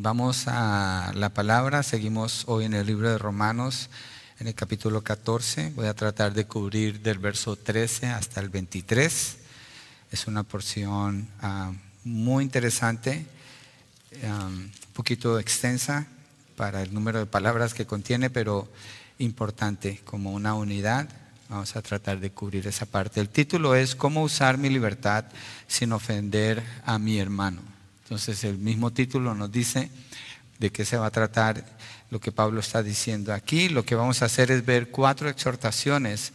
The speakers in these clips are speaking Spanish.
Vamos a la palabra. Seguimos hoy en el libro de Romanos, en el capítulo 14. Voy a tratar de cubrir del verso 13 hasta el 23. Es una porción ah, muy interesante, un poquito extensa para el número de palabras que contiene, pero importante como una unidad. Vamos a tratar de cubrir esa parte. El título es ¿Cómo usar mi libertad sin ofender a mi hermano? Entonces el mismo título nos dice de qué se va a tratar lo que Pablo está diciendo aquí. Lo que vamos a hacer es ver cuatro exhortaciones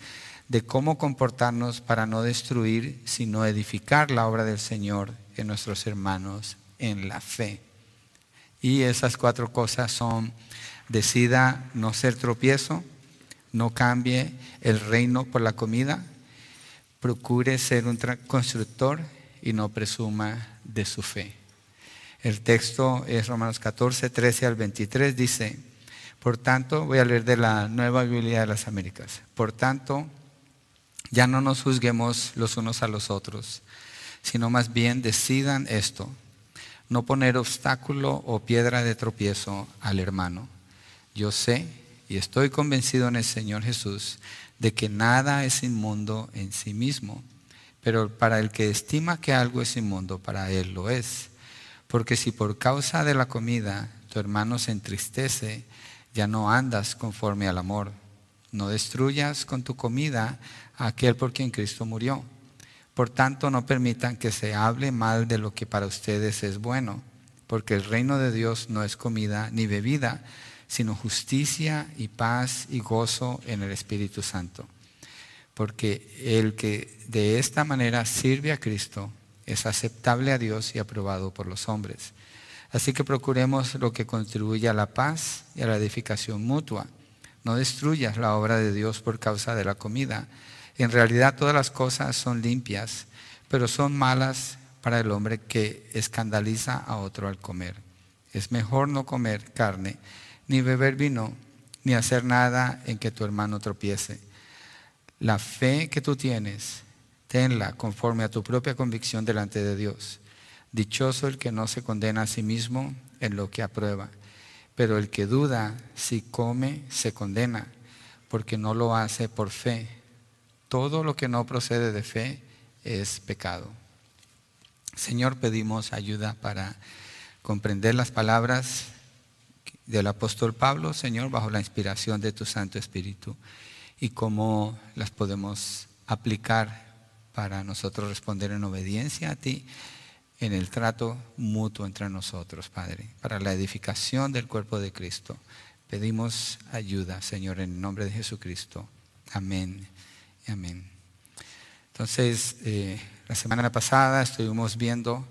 de cómo comportarnos para no destruir, sino edificar la obra del Señor en nuestros hermanos en la fe. Y esas cuatro cosas son, decida no ser tropiezo, no cambie el reino por la comida, procure ser un constructor y no presuma de su fe. El texto es Romanos 14, 13 al 23, dice, por tanto, voy a leer de la Nueva Biblia de las Américas, por tanto, ya no nos juzguemos los unos a los otros, sino más bien decidan esto, no poner obstáculo o piedra de tropiezo al hermano. Yo sé y estoy convencido en el Señor Jesús de que nada es inmundo en sí mismo, pero para el que estima que algo es inmundo, para él lo es. Porque si por causa de la comida tu hermano se entristece, ya no andas conforme al amor. No destruyas con tu comida a aquel por quien Cristo murió. Por tanto, no permitan que se hable mal de lo que para ustedes es bueno, porque el reino de Dios no es comida ni bebida, sino justicia y paz y gozo en el Espíritu Santo. Porque el que de esta manera sirve a Cristo es aceptable a Dios y aprobado por los hombres. Así que procuremos lo que contribuye a la paz y a la edificación mutua. No destruyas la obra de Dios por causa de la comida. En realidad todas las cosas son limpias, pero son malas para el hombre que escandaliza a otro al comer. Es mejor no comer carne, ni beber vino, ni hacer nada en que tu hermano tropiece. La fe que tú tienes tenla conforme a tu propia convicción delante de Dios. Dichoso el que no se condena a sí mismo en lo que aprueba, pero el que duda si come se condena, porque no lo hace por fe. Todo lo que no procede de fe es pecado. Señor, pedimos ayuda para comprender las palabras del apóstol Pablo, Señor, bajo la inspiración de tu Santo Espíritu y cómo las podemos aplicar para nosotros responder en obediencia a ti en el trato mutuo entre nosotros, Padre, para la edificación del cuerpo de Cristo. Pedimos ayuda, Señor, en el nombre de Jesucristo. Amén. Amén. Entonces, eh, la semana pasada estuvimos viendo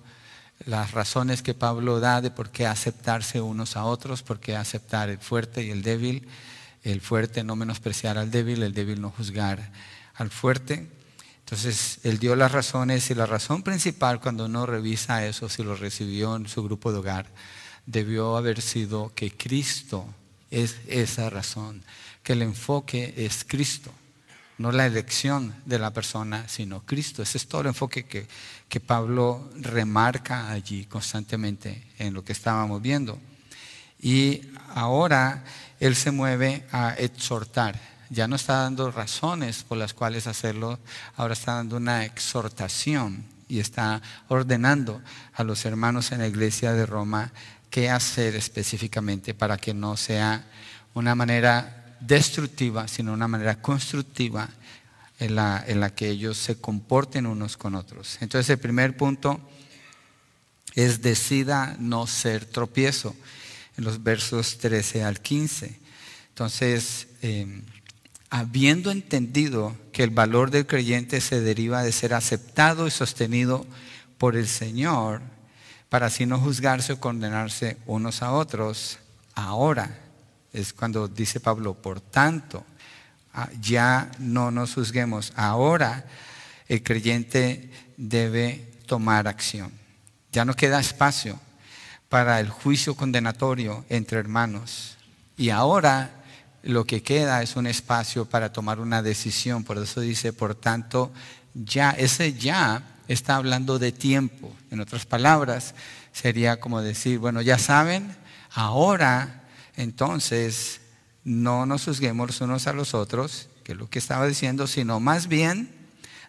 las razones que Pablo da de por qué aceptarse unos a otros, por qué aceptar el fuerte y el débil, el fuerte no menospreciar al débil, el débil no juzgar al fuerte. Entonces, él dio las razones y la razón principal cuando uno revisa eso, si lo recibió en su grupo de hogar, debió haber sido que Cristo es esa razón, que el enfoque es Cristo, no la elección de la persona, sino Cristo. Ese es todo el enfoque que, que Pablo remarca allí constantemente en lo que estábamos viendo. Y ahora él se mueve a exhortar ya no está dando razones por las cuales hacerlo, ahora está dando una exhortación y está ordenando a los hermanos en la iglesia de Roma qué hacer específicamente para que no sea una manera destructiva, sino una manera constructiva en la, en la que ellos se comporten unos con otros. Entonces el primer punto es decida no ser tropiezo, en los versos 13 al 15. Entonces, eh, habiendo entendido que el valor del creyente se deriva de ser aceptado y sostenido por el Señor, para así no juzgarse o condenarse unos a otros, ahora es cuando dice Pablo, por tanto, ah, ya no nos juzguemos, ahora el creyente debe tomar acción. Ya no queda espacio para el juicio condenatorio entre hermanos. Y ahora lo que queda es un espacio para tomar una decisión. Por eso dice, por tanto, ya, ese ya está hablando de tiempo. En otras palabras, sería como decir, bueno, ya saben, ahora entonces no nos juzguemos unos a los otros, que es lo que estaba diciendo, sino más bien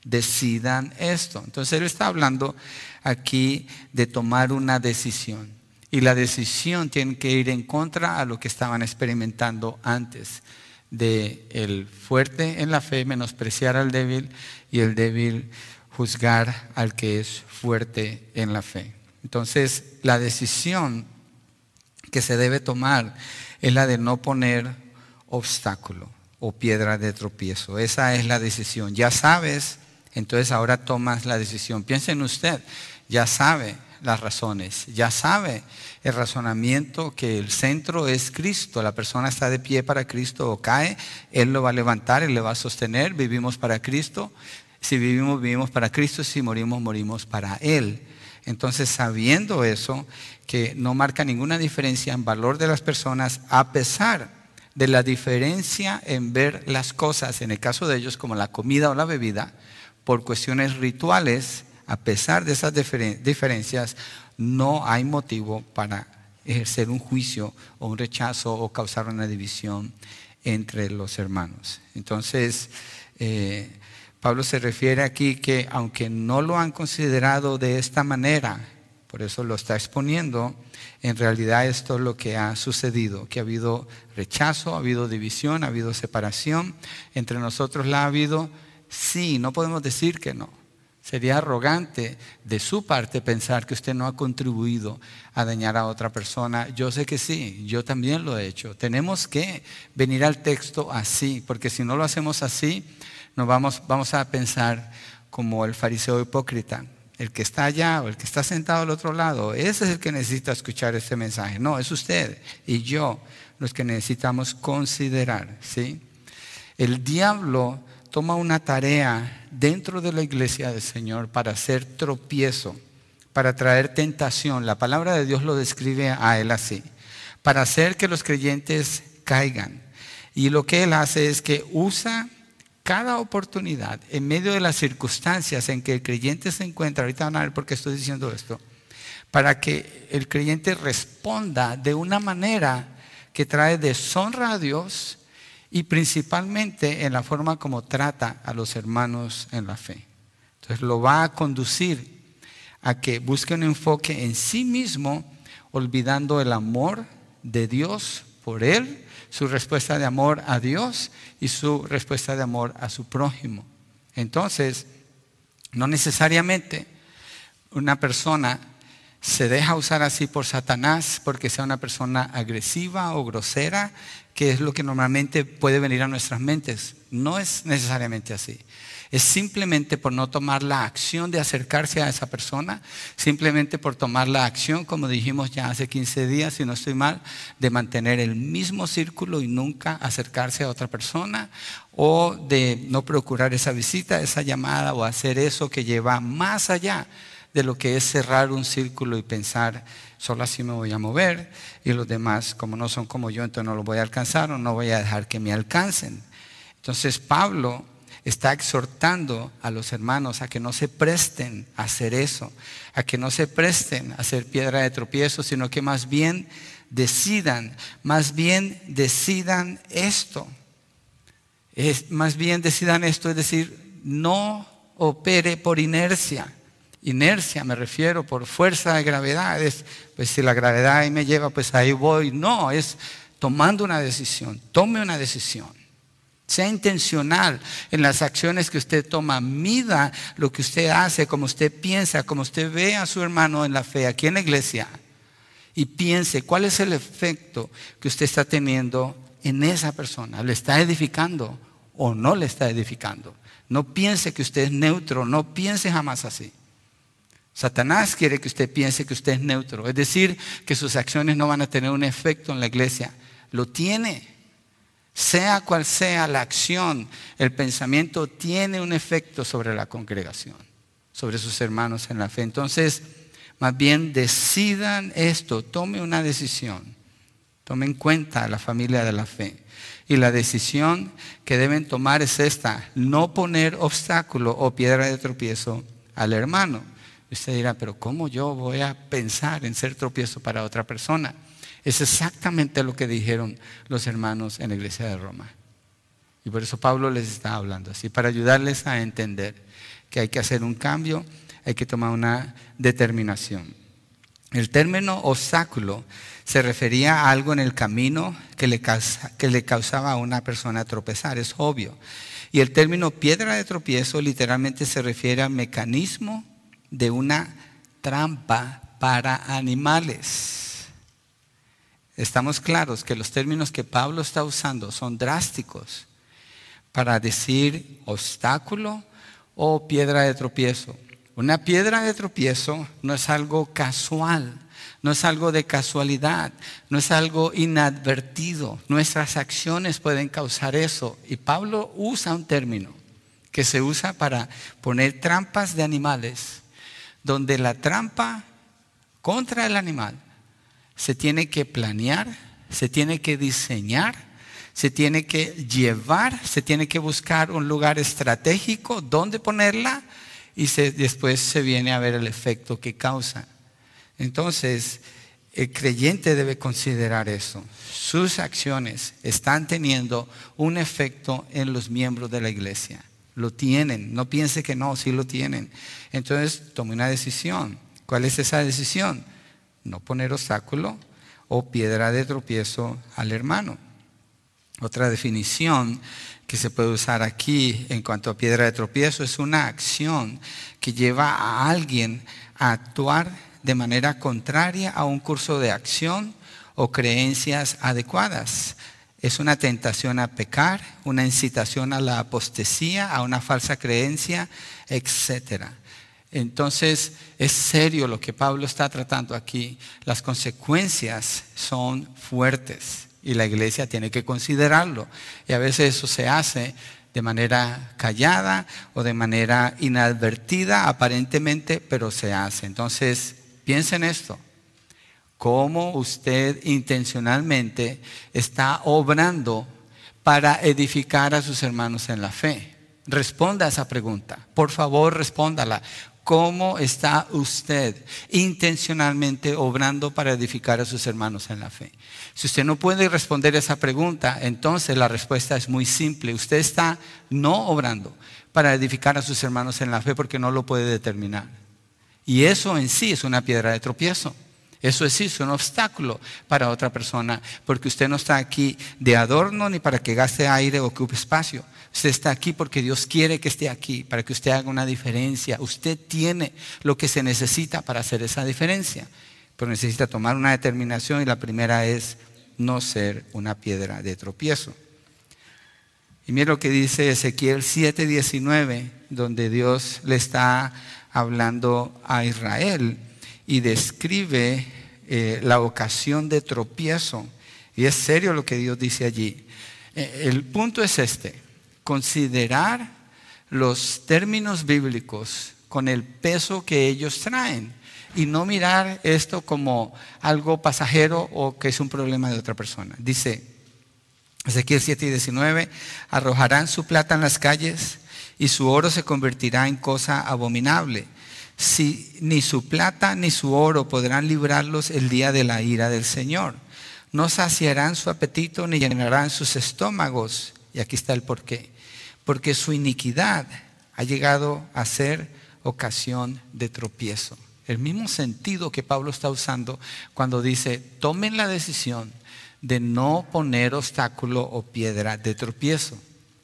decidan esto. Entonces él está hablando aquí de tomar una decisión. Y la decisión tiene que ir en contra a lo que estaban experimentando antes de el fuerte en la fe menospreciar al débil y el débil juzgar al que es fuerte en la fe. Entonces, la decisión que se debe tomar es la de no poner obstáculo o piedra de tropiezo. Esa es la decisión. Ya sabes, entonces ahora tomas la decisión. Piensa en usted, ya sabe las razones, ya sabe el razonamiento que el centro es Cristo. La persona está de pie para Cristo o cae, Él lo va a levantar, Él le va a sostener. Vivimos para Cristo. Si vivimos, vivimos para Cristo. Si morimos, morimos para Él. Entonces, sabiendo eso, que no marca ninguna diferencia en valor de las personas, a pesar de la diferencia en ver las cosas, en el caso de ellos como la comida o la bebida, por cuestiones rituales, a pesar de esas diferencias, no hay motivo para ejercer un juicio o un rechazo o causar una división entre los hermanos. Entonces, eh, Pablo se refiere aquí que aunque no lo han considerado de esta manera, por eso lo está exponiendo, en realidad esto es lo que ha sucedido, que ha habido rechazo, ha habido división, ha habido separación, entre nosotros la ha habido, sí, no podemos decir que no. Sería arrogante de su parte pensar que usted no ha contribuido a dañar a otra persona. Yo sé que sí, yo también lo he hecho. Tenemos que venir al texto así, porque si no lo hacemos así, nos vamos, vamos a pensar como el fariseo hipócrita. El que está allá o el que está sentado al otro lado, ese es el que necesita escuchar este mensaje. No, es usted y yo los que necesitamos considerar. ¿sí? El diablo toma una tarea dentro de la iglesia del Señor para hacer tropiezo, para traer tentación. La palabra de Dios lo describe a él así, para hacer que los creyentes caigan. Y lo que él hace es que usa cada oportunidad, en medio de las circunstancias en que el creyente se encuentra, ahorita van a ver por qué estoy diciendo esto, para que el creyente responda de una manera que trae deshonra a Dios y principalmente en la forma como trata a los hermanos en la fe. Entonces lo va a conducir a que busque un enfoque en sí mismo, olvidando el amor de Dios por él su respuesta de amor a Dios y su respuesta de amor a su prójimo. Entonces, no necesariamente una persona se deja usar así por Satanás porque sea una persona agresiva o grosera, que es lo que normalmente puede venir a nuestras mentes. No es necesariamente así es simplemente por no tomar la acción de acercarse a esa persona, simplemente por tomar la acción, como dijimos ya hace 15 días, si no estoy mal, de mantener el mismo círculo y nunca acercarse a otra persona, o de no procurar esa visita, esa llamada, o hacer eso que lleva más allá de lo que es cerrar un círculo y pensar, solo así me voy a mover, y los demás, como no son como yo, entonces no los voy a alcanzar o no voy a dejar que me alcancen. Entonces Pablo está exhortando a los hermanos a que no se presten a hacer eso, a que no se presten a hacer piedra de tropiezo, sino que más bien decidan, más bien decidan esto. Es, más bien decidan esto, es decir, no opere por inercia. Inercia me refiero por fuerza de gravedad. pues si la gravedad ahí me lleva, pues ahí voy. No, es tomando una decisión. Tome una decisión. Sea intencional en las acciones que usted toma. Mida lo que usted hace, como usted piensa, como usted ve a su hermano en la fe, aquí en la iglesia. Y piense cuál es el efecto que usted está teniendo en esa persona. ¿Le está edificando o no le está edificando? No piense que usted es neutro, no piense jamás así. Satanás quiere que usted piense que usted es neutro, es decir, que sus acciones no van a tener un efecto en la iglesia. Lo tiene. Sea cual sea la acción, el pensamiento tiene un efecto sobre la congregación, sobre sus hermanos en la fe. Entonces, más bien decidan esto, tome una decisión, tome en cuenta la familia de la fe. Y la decisión que deben tomar es esta, no poner obstáculo o piedra de tropiezo al hermano. Usted dirá, pero ¿cómo yo voy a pensar en ser tropiezo para otra persona? Es exactamente lo que dijeron los hermanos en la iglesia de Roma. Y por eso Pablo les está hablando así, para ayudarles a entender que hay que hacer un cambio, hay que tomar una determinación. El término obstáculo se refería a algo en el camino que le, que le causaba a una persona tropezar, es obvio. Y el término piedra de tropiezo literalmente se refiere al mecanismo de una trampa para animales. Estamos claros que los términos que Pablo está usando son drásticos para decir obstáculo o piedra de tropiezo. Una piedra de tropiezo no es algo casual, no es algo de casualidad, no es algo inadvertido. Nuestras acciones pueden causar eso. Y Pablo usa un término que se usa para poner trampas de animales donde la trampa contra el animal se tiene que planear, se tiene que diseñar, se tiene que llevar, se tiene que buscar un lugar estratégico donde ponerla y después se viene a ver el efecto que causa. Entonces, el creyente debe considerar eso. Sus acciones están teniendo un efecto en los miembros de la iglesia. Lo tienen. No piense que no, sí lo tienen. Entonces tome una decisión. ¿Cuál es esa decisión? No poner obstáculo o piedra de tropiezo al hermano. Otra definición que se puede usar aquí en cuanto a piedra de tropiezo es una acción que lleva a alguien a actuar de manera contraria a un curso de acción o creencias adecuadas es una tentación a pecar, una incitación a la apostasía, a una falsa creencia, etc. Entonces, es serio lo que Pablo está tratando aquí. Las consecuencias son fuertes y la iglesia tiene que considerarlo. Y a veces eso se hace de manera callada o de manera inadvertida aparentemente, pero se hace. Entonces, piensen esto cómo usted intencionalmente está obrando para edificar a sus hermanos en la fe. Responda a esa pregunta. Por favor, respóndala. ¿Cómo está usted intencionalmente obrando para edificar a sus hermanos en la fe? Si usted no puede responder esa pregunta, entonces la respuesta es muy simple. Usted está no obrando para edificar a sus hermanos en la fe porque no lo puede determinar. Y eso en sí es una piedra de tropiezo. Eso es un obstáculo para otra persona, porque usted no está aquí de adorno ni para que gaste aire o ocupe espacio. Usted está aquí porque Dios quiere que esté aquí, para que usted haga una diferencia. Usted tiene lo que se necesita para hacer esa diferencia, pero necesita tomar una determinación y la primera es no ser una piedra de tropiezo. Y mire lo que dice Ezequiel 7:19, donde Dios le está hablando a Israel y describe eh, la ocasión de tropiezo. Y es serio lo que Dios dice allí. Eh, el punto es este, considerar los términos bíblicos con el peso que ellos traen y no mirar esto como algo pasajero o que es un problema de otra persona. Dice Ezequiel 7 y 19, arrojarán su plata en las calles y su oro se convertirá en cosa abominable si ni su plata ni su oro podrán librarlos el día de la ira del Señor. No saciarán su apetito ni llenarán sus estómagos. Y aquí está el porqué. Porque su iniquidad ha llegado a ser ocasión de tropiezo. El mismo sentido que Pablo está usando cuando dice, tomen la decisión de no poner obstáculo o piedra de tropiezo.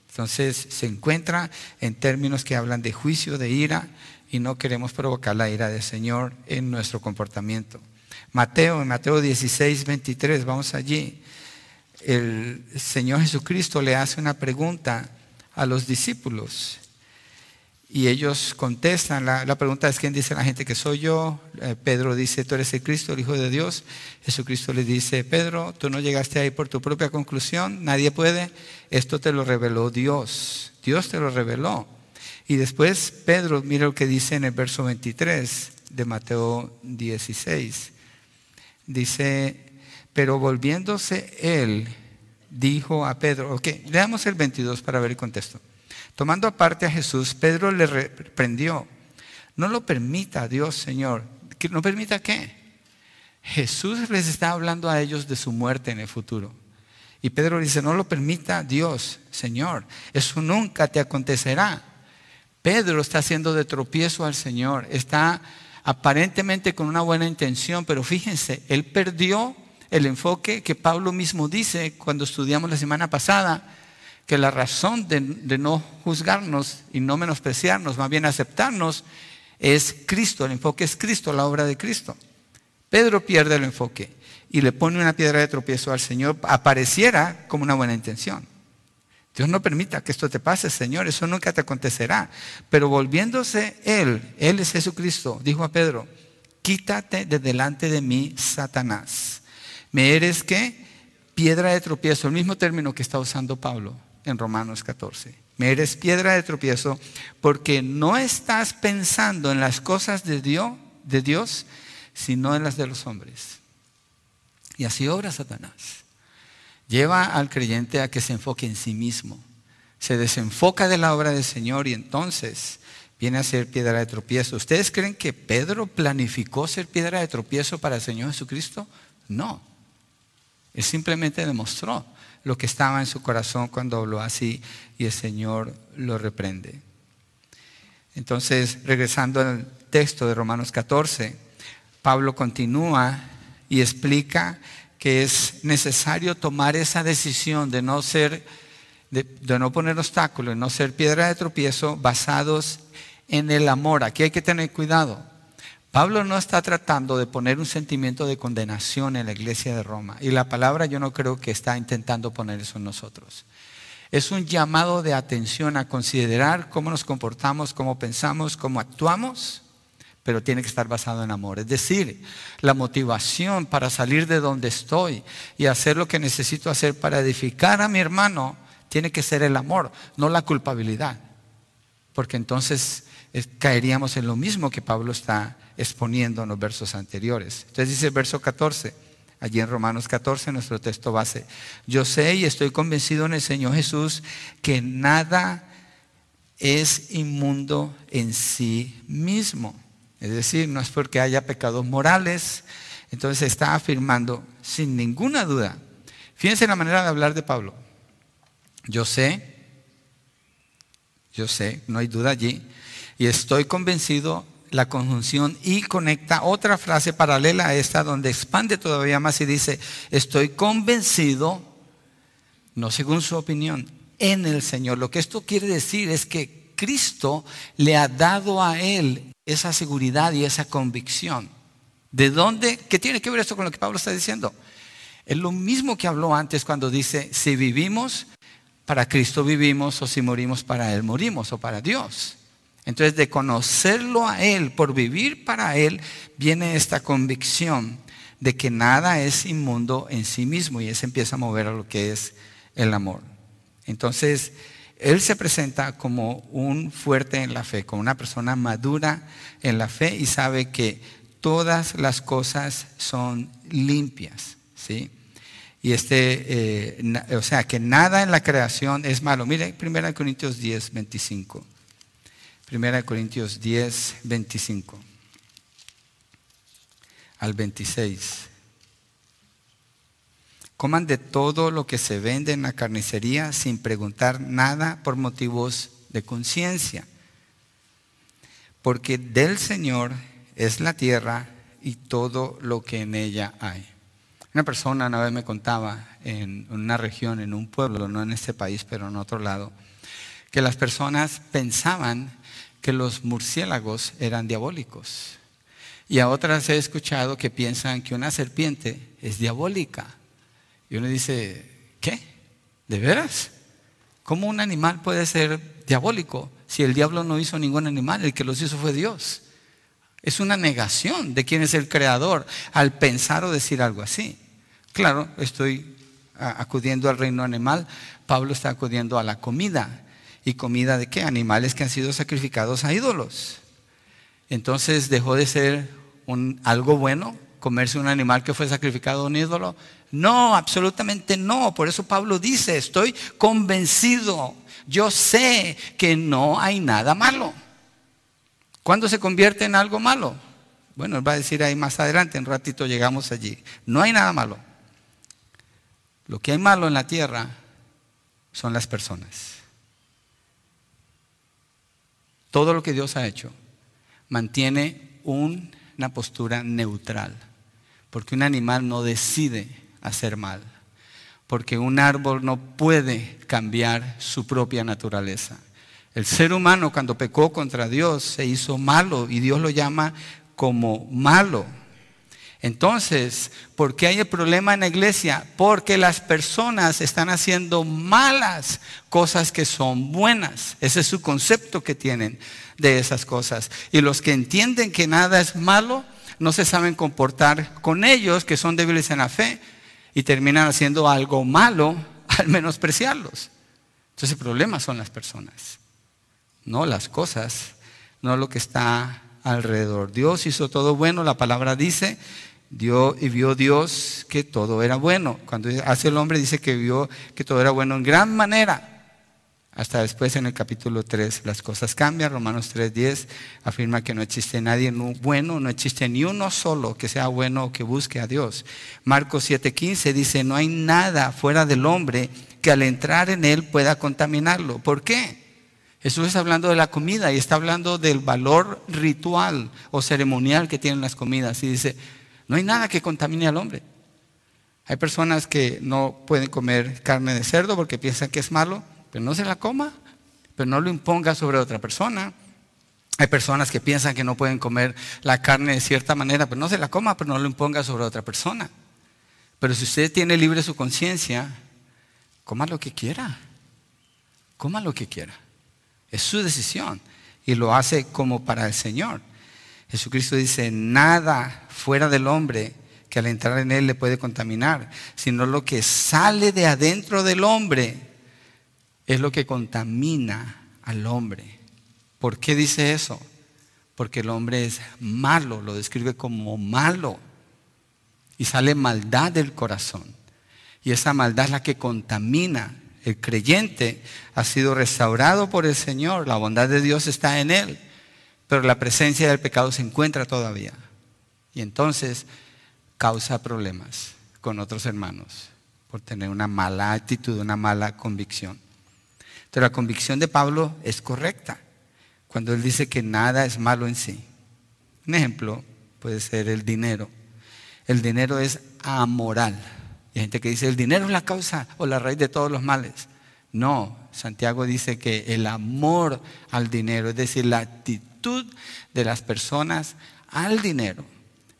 Entonces se encuentra en términos que hablan de juicio, de ira, y no queremos provocar la ira del Señor en nuestro comportamiento. Mateo, en Mateo 16, 23, vamos allí. El Señor Jesucristo le hace una pregunta a los discípulos y ellos contestan. La, pregunta es: ¿quién dice la gente que soy yo? Eh, Pedro dice: Tú eres el Cristo, el Hijo de Dios. Jesucristo le dice: Pedro, tú no llegaste ahí por tu propia conclusión, nadie puede. Esto te lo reveló Dios. Dios te lo reveló. Y después Pedro, mira lo que dice en el verso 23 de Mateo 16. Dice, pero volviéndose él, dijo a Pedro, ok, leamos el 22 para ver el contexto. Tomando aparte a Jesús, Pedro le reprendió, No lo permita Dios, Señor. ¿No permita qué? Jesús les está hablando a ellos de su muerte en el futuro. Y Pedro dice, no lo permita Dios, Señor. Eso nunca te acontecerá. Pedro está haciendo de tropiezo al Señor. Está aparentemente con una buena intención, pero fíjense, él perdió el enfoque que Pablo mismo dice cuando estudiamos la semana pasada, que la razón de, no juzgarnos y no menospreciarnos, más bien aceptarnos, es Cristo, el enfoque es Cristo, la obra de Cristo. Pedro pierde el enfoque y le pone una piedra de tropiezo al Señor, apareciera como una buena intención. Dios no permita que esto te pase, Señor, eso nunca te acontecerá. Pero volviéndose Él, Él es Jesucristo, dijo a Pedro, quítate de delante de mí, Satanás. ¿Me eres qué? Piedra de tropiezo, el mismo término que está usando Pablo en Romanos 14. Me eres piedra de tropiezo porque no estás pensando en las cosas de Dios, de Dios, sino en las de los hombres. Y así obra Satanás. Lleva al creyente a que se enfoque en sí mismo. Se desenfoca de la obra del Señor y entonces viene a ser piedra de tropiezo. ¿Ustedes creen que Pedro planificó ser piedra de tropiezo para el Señor Jesucristo? No. Él simplemente demostró lo que estaba en su corazón cuando habló así y el Señor lo reprende. Entonces, regresando al texto de Romanos 14, Pablo continúa y explica que es necesario tomar esa decisión de no ser, de, no poner obstáculos, de no ser piedra de tropiezo basados en el amor. Aquí hay que tener cuidado. Pablo no está tratando de poner un sentimiento de condenación en la iglesia de Roma. Y la palabra yo no creo que está intentando poner eso en nosotros. Es un llamado de atención a considerar cómo nos comportamos, cómo pensamos, cómo actuamos pero tiene que estar basado en amor. Es decir, la motivación para salir de donde estoy y hacer lo que necesito hacer para edificar a mi hermano tiene que ser el amor, no la culpabilidad. Porque entonces caeríamos en lo mismo que Pablo está exponiendo en los versos anteriores. Entonces dice el verso 14, allí en Romanos 14, nuestro texto base, yo sé y estoy convencido en el Señor Jesús que nada es inmundo en sí mismo es decir, no es porque haya pecados morales. Entonces está afirmando sin ninguna duda. Fíjense la manera de hablar de Pablo. Yo sé, yo sé, no hay duda allí. Y estoy convencido, la conjunción y conecta otra frase paralela a esta donde expande todavía más y dice, estoy convencido, no según su opinión, en el Señor. Lo que esto quiere decir es que Cristo le ha dado a él esa seguridad y esa convicción. ¿De dónde? ¿Qué tiene que ver esto con lo que Pablo está diciendo? Es lo mismo que habló antes cuando dice, si vivimos, para Cristo vivimos, o si morimos, para Él morimos, o para Dios. Entonces, de conocerlo a Él, por vivir para Él, viene esta convicción de que nada es inmundo en sí mismo y eso empieza a mover a lo que es el amor. Entonces, él se presenta como un fuerte en la fe, como una persona madura en la fe y sabe que todas las cosas son limpias. Y este, eh, o sea, que nada en la creación es malo. Mire, 1 Corintios 10, 25. 1 Corintios 10, 25 al 26. Coman de todo lo que se vende en la carnicería sin preguntar nada por motivos de conciencia. Porque del Señor es la tierra y todo lo que en ella hay. Una persona una vez me contaba en una región, en un pueblo, no en este país, pero en otro lado, que las personas pensaban que los murciélagos eran diabólicos. Y a otras he escuchado que piensan que una serpiente es diabólica. Y uno dice, ¿qué? ¿De veras? ¿Cómo un animal puede ser diabólico si el diablo no hizo ningún animal? El que los hizo fue Dios. Es una negación de quién es el creador al pensar o decir algo así. Claro, estoy acudiendo al reino animal, Pablo está acudiendo a la comida. ¿Y comida de qué? Animales que han sido sacrificados a ídolos. Entonces dejó de ser algo bueno comerse un animal que fue sacrificado a un ídolo? No, absolutamente no. Por eso Pablo dice, estoy convencido, yo sé que no hay nada malo. ¿Cuándo se convierte en algo malo? Bueno, él va a decir ahí más adelante, en un ratito llegamos allí. No hay nada malo. Lo que hay malo en la tierra son las personas. Todo lo que Dios ha hecho mantiene una postura neutral, porque un animal no decide hacer mal, porque un árbol no puede cambiar su propia naturaleza. El ser humano cuando pecó contra Dios se hizo malo y Dios lo llama como malo. Entonces, ¿por qué hay el problema en la iglesia? Porque las personas están haciendo malas cosas que son buenas. Ese es su concepto que tienen de esas cosas. Y los que entienden que nada es malo, no se saben comportar con ellos, que son débiles en la fe, y terminan haciendo algo malo al menospreciarlos. Entonces el problema son las personas, no las cosas, no lo que está alrededor. Dios hizo todo bueno, la palabra dice, Dio, y vio Dios que todo era bueno. Cuando hace el hombre dice que vio que todo era bueno en gran manera. Hasta después en el capítulo 3 las cosas cambian. Romanos 3.10 afirma que no existe nadie bueno, no existe ni uno solo que sea bueno o que busque a Dios. Marcos 7.15 dice, no hay nada fuera del hombre que al entrar en él pueda contaminarlo. ¿Por qué? Jesús está hablando de la comida y está hablando del valor ritual o ceremonial que tienen las comidas. Y dice, no hay nada que contamine al hombre. Hay personas que no pueden comer carne de cerdo porque piensan que es malo, pero no se la coma, pero no lo imponga sobre otra persona. Hay personas que piensan que no pueden comer la carne de cierta manera, pero no se la coma, pero no lo imponga sobre otra persona. Pero si usted tiene libre su conciencia, coma lo que quiera. Coma lo que quiera. Es su decisión y lo hace como para el Señor. Jesucristo dice, nada fuera del hombre que al entrar en él le puede contaminar, sino lo que sale de adentro del hombre es lo que contamina al hombre. ¿Por qué dice eso? Porque el hombre es malo, lo describe como malo. Y sale maldad del corazón. Y esa maldad es la que contamina. El creyente ha sido restaurado por el Señor, la bondad de Dios está en él pero la presencia del pecado se encuentra todavía. Y entonces causa problemas con otros hermanos por tener una mala actitud, una mala convicción. Pero la convicción de Pablo es correcta cuando él dice que nada es malo en sí. Un ejemplo puede ser el dinero. El dinero es amoral. Y hay gente que dice, el dinero es la causa o la raíz de todos los males. No, Santiago dice que el amor al dinero, es decir, la actitud de las personas al dinero,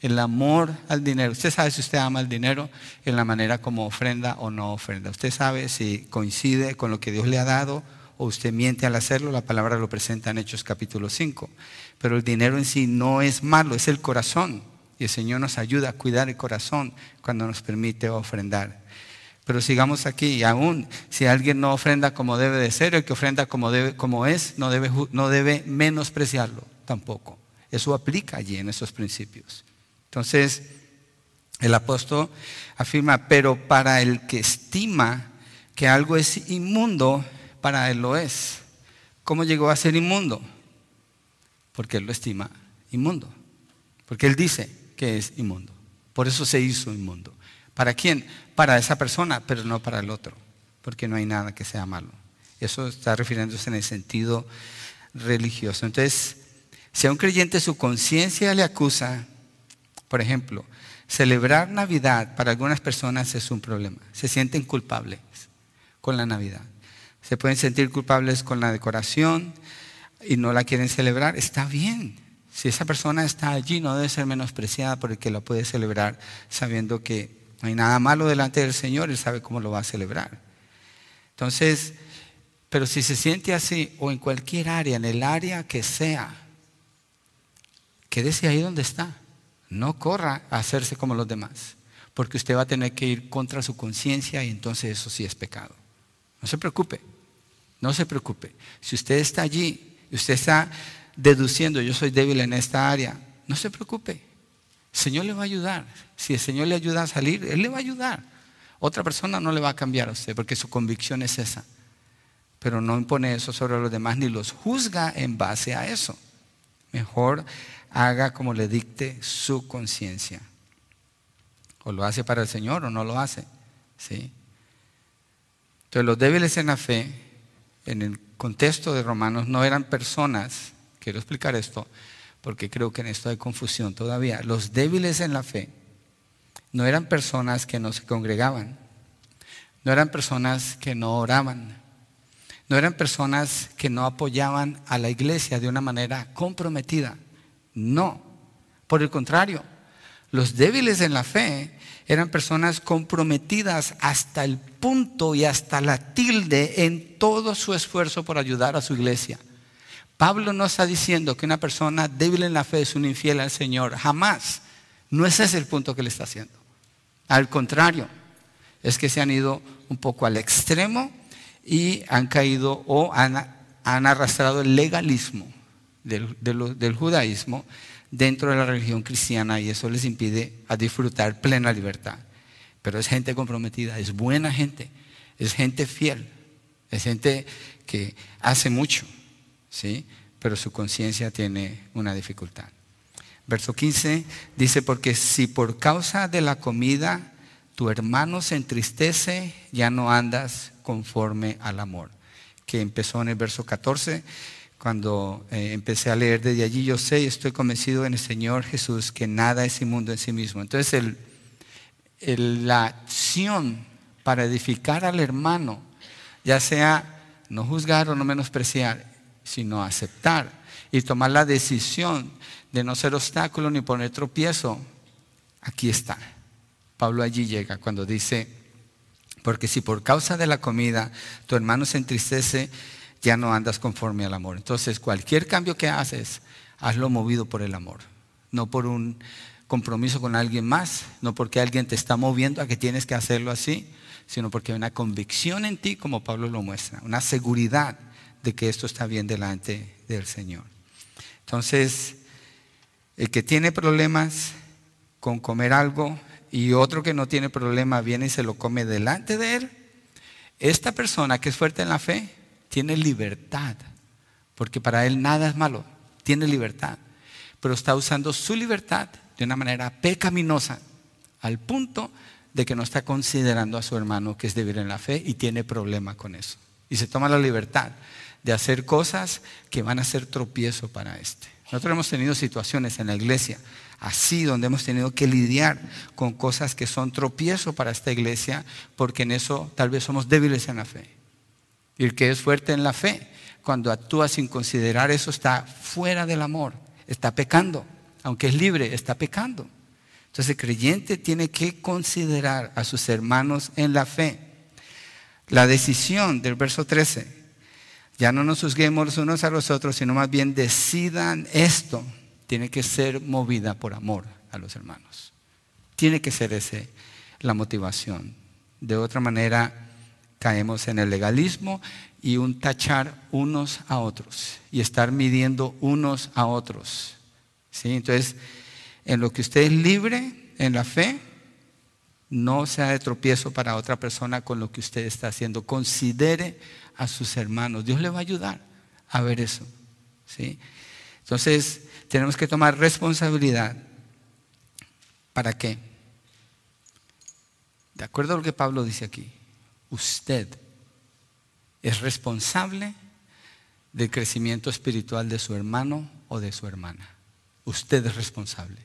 el amor al dinero. Usted sabe si usted ama el dinero en la manera como ofrenda o no ofrenda. Usted sabe si coincide con lo que Dios le ha dado o usted miente al hacerlo. La palabra lo presenta en Hechos capítulo 5. Pero el dinero en sí no es malo, es el corazón. Y el Señor nos ayuda a cuidar el corazón cuando nos permite ofrendar. Pero sigamos aquí, y aún si alguien no ofrenda como debe de ser, el que ofrenda como, debe, como es, no debe, no debe menospreciarlo tampoco. Eso aplica allí en esos principios. Entonces, el apóstol afirma, pero para el que estima que algo es inmundo, para él lo es. ¿Cómo llegó a ser inmundo? Porque él lo estima inmundo. Porque él dice que es inmundo. Por eso se hizo inmundo. ¿Para quién? Para esa persona, pero no para el otro, porque no hay nada que sea malo. Eso está refiriéndose en el sentido religioso. Entonces, si a un creyente su conciencia le acusa, por ejemplo, celebrar Navidad para algunas personas es un problema. Se sienten culpables con la Navidad. Se pueden sentir culpables con la decoración y no la quieren celebrar. Está bien. Si esa persona está allí, no debe ser menospreciada porque la puede celebrar sabiendo que no hay nada malo delante del Señor, Él sabe cómo lo va a celebrar. Entonces, pero si se siente así, o en cualquier área, en el área que sea, quédese ahí donde está. No corra a hacerse como los demás, porque usted va a tener que ir contra su conciencia y entonces eso sí es pecado. No se preocupe, no se preocupe. Si usted está allí usted está deduciendo, yo soy débil en esta área, no se preocupe. El Señor le va a ayudar. Si el Señor le ayuda a salir, Él le va a ayudar. Otra persona no le va a cambiar a usted porque su convicción es esa. Pero no impone eso sobre los demás ni los juzga en base a eso. Mejor haga como le dicte su conciencia. O lo hace para el Señor o no lo hace. ¿sí? Entonces los débiles en la fe, en el contexto de Romanos, no eran personas, quiero explicar esto, porque creo que en esto hay confusión todavía. Los débiles en la fe no eran personas que no se congregaban, no eran personas que no oraban, no eran personas que no apoyaban a la iglesia de una manera comprometida. No, por el contrario, los débiles en la fe eran personas comprometidas hasta el punto y hasta la tilde en todo su esfuerzo por ayudar a su iglesia. Pablo no está diciendo que una persona débil en la fe es un infiel al Señor, jamás. No ese es el punto que le está haciendo. Al contrario, es que se han ido un poco al extremo y han caído o han, arrastrado el legalismo del, judaísmo dentro de la religión cristiana y eso les impide a disfrutar plena libertad. Pero es gente comprometida, es buena gente, es gente fiel, es gente que hace mucho, ¿sí? pero su conciencia tiene una dificultad. Verso 15 dice, porque si por causa de la comida tu hermano se entristece, ya no andas conforme al amor. Que empezó en el verso 14, cuando eh, empecé a leer desde allí, yo sé y estoy convencido en el Señor Jesús que nada es inmundo en sí mismo. Entonces la acción para edificar al hermano, ya sea no juzgar o no menospreciar, sino aceptar y tomar la decisión de no ser obstáculo ni poner tropiezo, aquí está. Pablo allí llega cuando dice, porque si por causa de la comida tu hermano se entristece, ya no andas conforme al amor. Entonces, cualquier cambio que haces, hazlo movido por el amor, no por un compromiso con alguien más, no porque alguien te está moviendo a que tienes que hacerlo así, sino porque hay una convicción en ti, como Pablo lo muestra, una seguridad de que esto está bien delante del Señor. Entonces, el que tiene problemas con comer algo y otro que no tiene problema viene y se lo come delante de él, esta persona que es fuerte en la fe tiene libertad, porque para él nada es malo, tiene libertad, pero está usando su libertad de una manera pecaminosa, al punto de que no está considerando a su hermano que es débil en la fe y tiene problema con eso. Y se toma la libertad de hacer cosas que van a ser tropiezo para este. Nosotros hemos tenido situaciones en la iglesia así, donde hemos tenido que lidiar con cosas que son tropiezo para esta iglesia, porque en eso tal vez somos débiles en la fe. Y el que es fuerte en la fe, cuando actúa sin considerar eso, está fuera del amor, está pecando, aunque es libre, está pecando. Entonces el creyente tiene que considerar a sus hermanos en la fe. La decisión del verso 13, ya no nos juzguemos unos a los otros, sino más bien decidan esto tiene que ser movida por amor a los hermanos. Tiene que ser ese la motivación. De otra manera, caemos en el legalismo y un tachar unos a otros y estar midiendo unos a otros. ¿Sí? Entonces, en lo que usted es libre en la fe, no sea de tropiezo para otra persona con lo que usted está haciendo. Considere a sus hermanos. Dios le va a ayudar a ver eso. ¿Sí? Entonces, tenemos que tomar responsabilidad. ¿Para qué? De acuerdo a lo que Pablo dice aquí, usted es responsable del crecimiento espiritual de su hermano o de su hermana. Usted es responsable.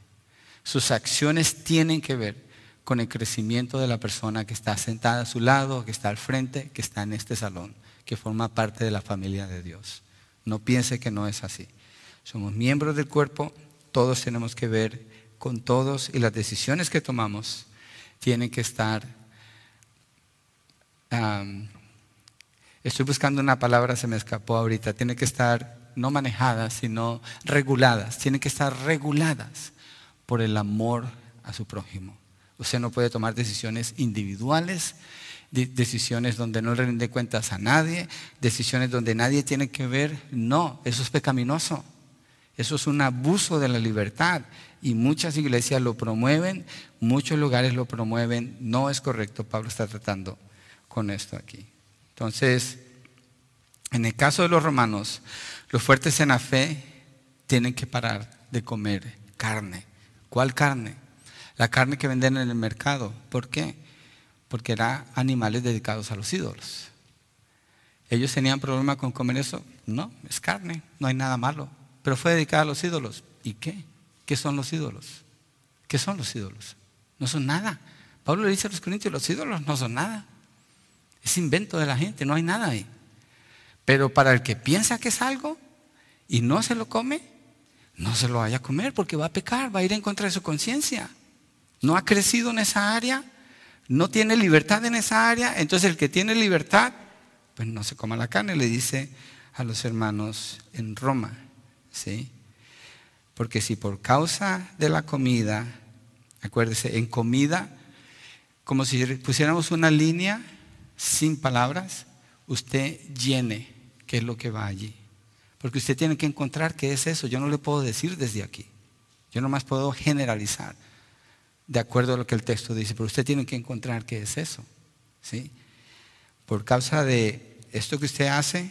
Sus acciones tienen que ver con el crecimiento de la persona que está sentada a su lado, que está al frente, que está en este salón, que forma parte de la familia de Dios. No piense que no es así. Somos miembros del cuerpo, todos tenemos que ver con todos y las decisiones que tomamos tienen que estar... estoy buscando una palabra, se me escapó ahorita, tienen que estar no manejadas, sino reguladas, tienen que estar reguladas por el amor a su prójimo. Usted no puede tomar decisiones individuales, decisiones donde no rinde cuentas a nadie, decisiones donde nadie tiene que ver. No, eso es pecaminoso. Eso es un abuso de la libertad y muchas iglesias lo promueven, muchos lugares lo promueven. No es correcto, Pablo está tratando con esto aquí. Entonces, en el caso de los romanos, los fuertes en la fe tienen que parar de comer carne. ¿Cuál carne? La carne que venden en el mercado. ¿Por qué? Porque eran animales dedicados a los ídolos. ¿Ellos tenían problema con comer eso? No, es carne, no hay nada malo. Pero fue dedicada a los ídolos. ¿Y qué? ¿Qué son los ídolos? ¿Qué son los ídolos? No son nada. Pablo le dice a los corintios, los ídolos no son nada. Es invento de la gente, no hay nada ahí. Pero para el que piensa que es algo y no se lo come, no se lo vaya a comer porque va a pecar, va a ir en contra de su conciencia. No ha crecido en esa área, no tiene libertad en esa área, entonces el que tiene libertad, pues no se coma la carne, le dice a los hermanos en Roma, ¿sí? Porque si por causa de la comida, acuérdese, en comida, como si pusiéramos una línea sin palabras, usted llene qué es lo que va allí. Porque usted tiene que encontrar qué es eso. Yo no le puedo decir desde aquí. Yo nomás puedo generalizar de acuerdo a lo que el texto dice, pero usted tiene que encontrar qué es eso. ¿sí? Por causa de esto que usted hace,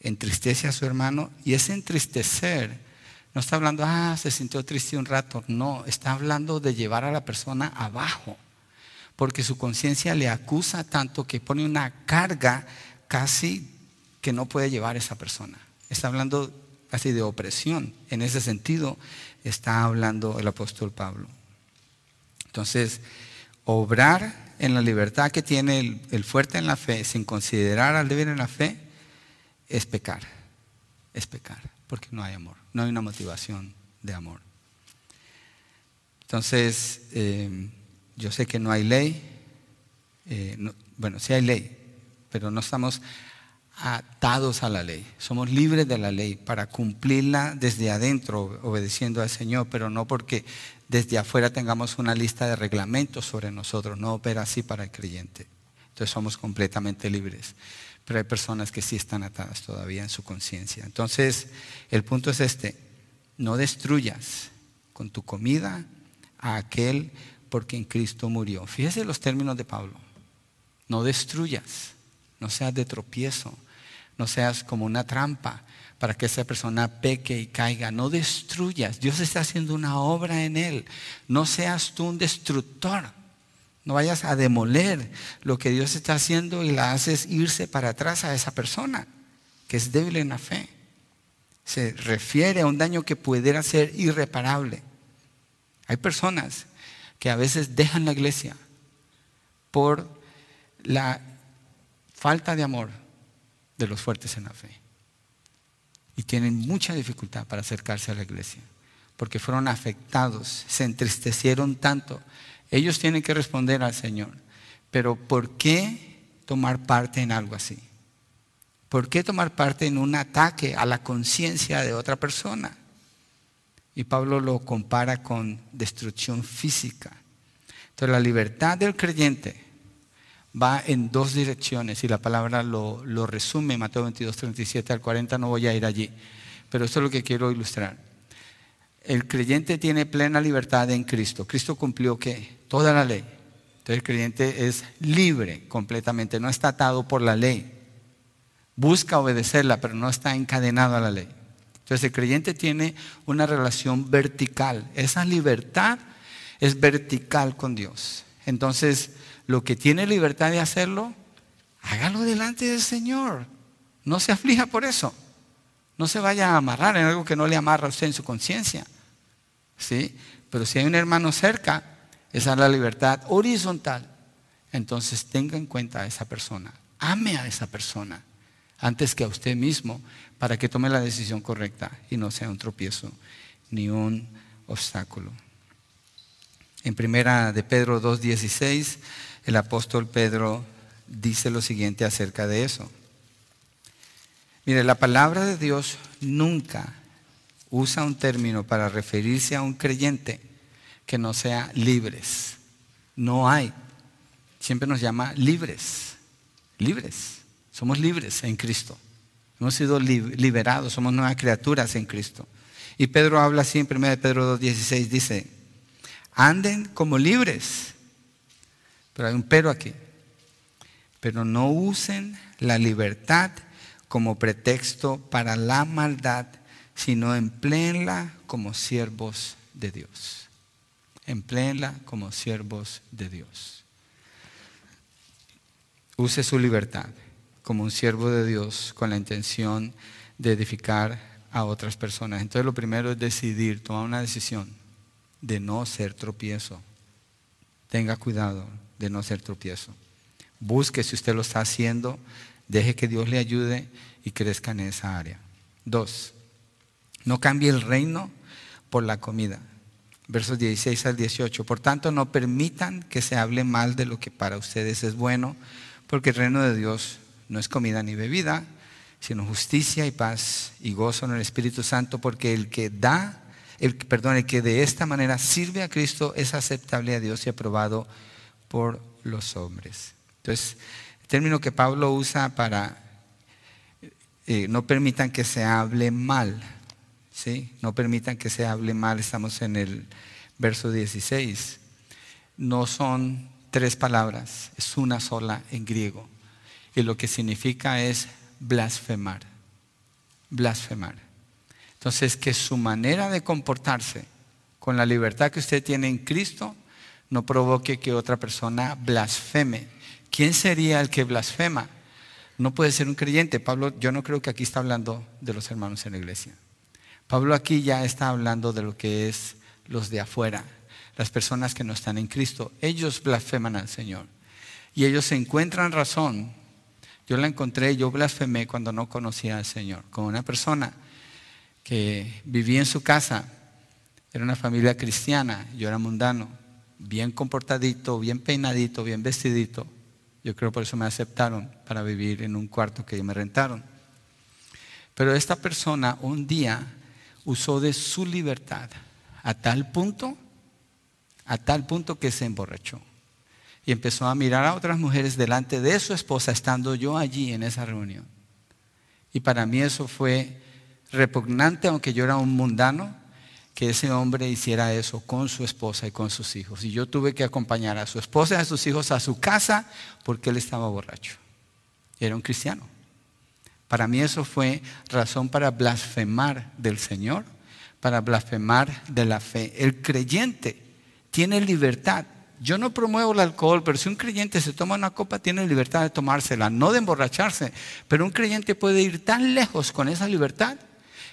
entristece a su hermano y ese entristecer no está hablando, ah, se sintió triste un rato, no, está hablando de llevar a la persona abajo, porque su conciencia le acusa tanto que pone una carga casi que no puede llevar esa persona. Está hablando casi de opresión. En ese sentido está hablando el apóstol Pablo. Entonces, obrar en la libertad que tiene el, fuerte en la fe sin considerar al débil en la fe es pecar. Es pecar, porque no hay amor, no hay una motivación de amor. Entonces, eh, yo sé que no hay ley, eh, bueno, sí hay ley, pero no estamos atados a la ley. Somos libres de la ley para cumplirla desde adentro, obedeciendo al Señor, pero no porque desde afuera tengamos una lista de reglamentos sobre nosotros. No opera así para el creyente. Entonces somos completamente libres. Pero hay personas que sí están atadas todavía en su conciencia. Entonces, el punto es este. No destruyas con tu comida a aquel por quien Cristo murió. Fíjese los términos de Pablo. No destruyas, no seas de tropiezo, no seas como una trampa para que esa persona peque y caiga. No destruyas. Dios está haciendo una obra en él. No seas tú un destructor. No vayas a demoler lo que Dios está haciendo y la haces irse para atrás a esa persona que es débil en la fe. Se refiere a un daño que pudiera ser irreparable. Hay personas que a veces dejan la iglesia por la falta de amor de los fuertes en la fe. Y tienen mucha dificultad para acercarse a la iglesia, porque fueron afectados, se entristecieron tanto. Ellos tienen que responder al Señor. Pero ¿por qué tomar parte en algo así? ¿Por qué tomar parte en un ataque a la conciencia de otra persona? Y Pablo lo compara con destrucción física. Entonces la libertad del creyente va en dos direcciones y la palabra lo, resume, Mateo 22, 37 al 40, no voy a ir allí, pero esto es lo que quiero ilustrar. El creyente tiene plena libertad en Cristo. Cristo cumplió qué? Toda la ley. Entonces el creyente es libre completamente, no está atado por la ley. Busca obedecerla, pero no está encadenado a la ley. Entonces el creyente tiene una relación vertical. Esa libertad es vertical con Dios. Entonces, lo que tiene libertad de hacerlo, hágalo delante del Señor. No se aflija por eso. No se vaya a amarrar en algo que no le amarra a usted en su conciencia. ¿Sí? Pero si hay un hermano cerca, esa es la libertad horizontal. Entonces tenga en cuenta a esa persona. Ame a esa persona antes que a usted mismo para que tome la decisión correcta y no sea un tropiezo ni un obstáculo. En primera de Pedro 2.16 el apóstol Pedro dice lo siguiente acerca de eso. Mire, la palabra de Dios nunca usa un término para referirse a un creyente que no sea libres. No hay. Siempre nos llama libres. Libres. Somos libres en Cristo. Hemos sido liberados, somos nuevas criaturas en Cristo. Y Pedro habla así en 1 Pedro 2.16, dice, anden como libres pero hay un pero aquí. Pero no usen la libertad como pretexto para la maldad, sino empleenla como siervos de Dios. Empleenla como siervos de Dios. Use su libertad como un siervo de Dios con la intención de edificar a otras personas. Entonces lo primero es decidir, tomar una decisión de no ser tropiezo. Tenga cuidado de no ser tropiezo. Busque si usted lo está haciendo, deje que Dios le ayude y crezca en esa área. Dos, no cambie el reino por la comida. Versos 16 al 18. Por tanto, no permitan que se hable mal de lo que para ustedes es bueno, porque el reino de Dios no es comida ni bebida, sino justicia y paz y gozo en el Espíritu Santo, porque el que da, el, perdón, el que de esta manera sirve a Cristo es aceptable a Dios y aprobado por los hombres. Entonces, el término que Pablo usa para eh, no permitan que se hable mal, ¿sí? No permitan que se hable mal, estamos en el verso 16. No son tres palabras, es una sola en griego. Y lo que significa es blasfemar. Blasfemar. Entonces, que su manera de comportarse con la libertad que usted tiene en Cristo no provoque que otra persona blasfeme. ¿Quién sería el que blasfema? No puede ser un creyente. Pablo, yo no creo que aquí está hablando de los hermanos en la iglesia. Pablo aquí ya está hablando de lo que es los de afuera, las personas que no están en Cristo. Ellos blasfeman al Señor. Y ellos encuentran razón. Yo la encontré, yo blasfemé cuando no conocía al Señor. Con una persona que vivía en su casa, era una familia cristiana, yo era mundano, bien comportadito, bien peinadito, bien vestidito. Yo creo por eso me aceptaron para vivir en un cuarto que me rentaron. Pero esta persona un día usó de su libertad a tal punto, a tal punto que se emborrachó. Y empezó a mirar a otras mujeres delante de su esposa, estando yo allí en esa reunión. Y para mí eso fue repugnante, aunque yo era un mundano, que ese hombre hiciera eso con su esposa y con sus hijos. Y yo tuve que acompañar a su esposa y a sus hijos a su casa porque él estaba borracho. Era un cristiano. Para mí eso fue razón para blasfemar del Señor, para blasfemar de la fe. El creyente tiene libertad. Yo no promuevo el alcohol, pero si un creyente se toma una copa, tiene libertad de tomársela, no de emborracharse. Pero un creyente puede ir tan lejos con esa libertad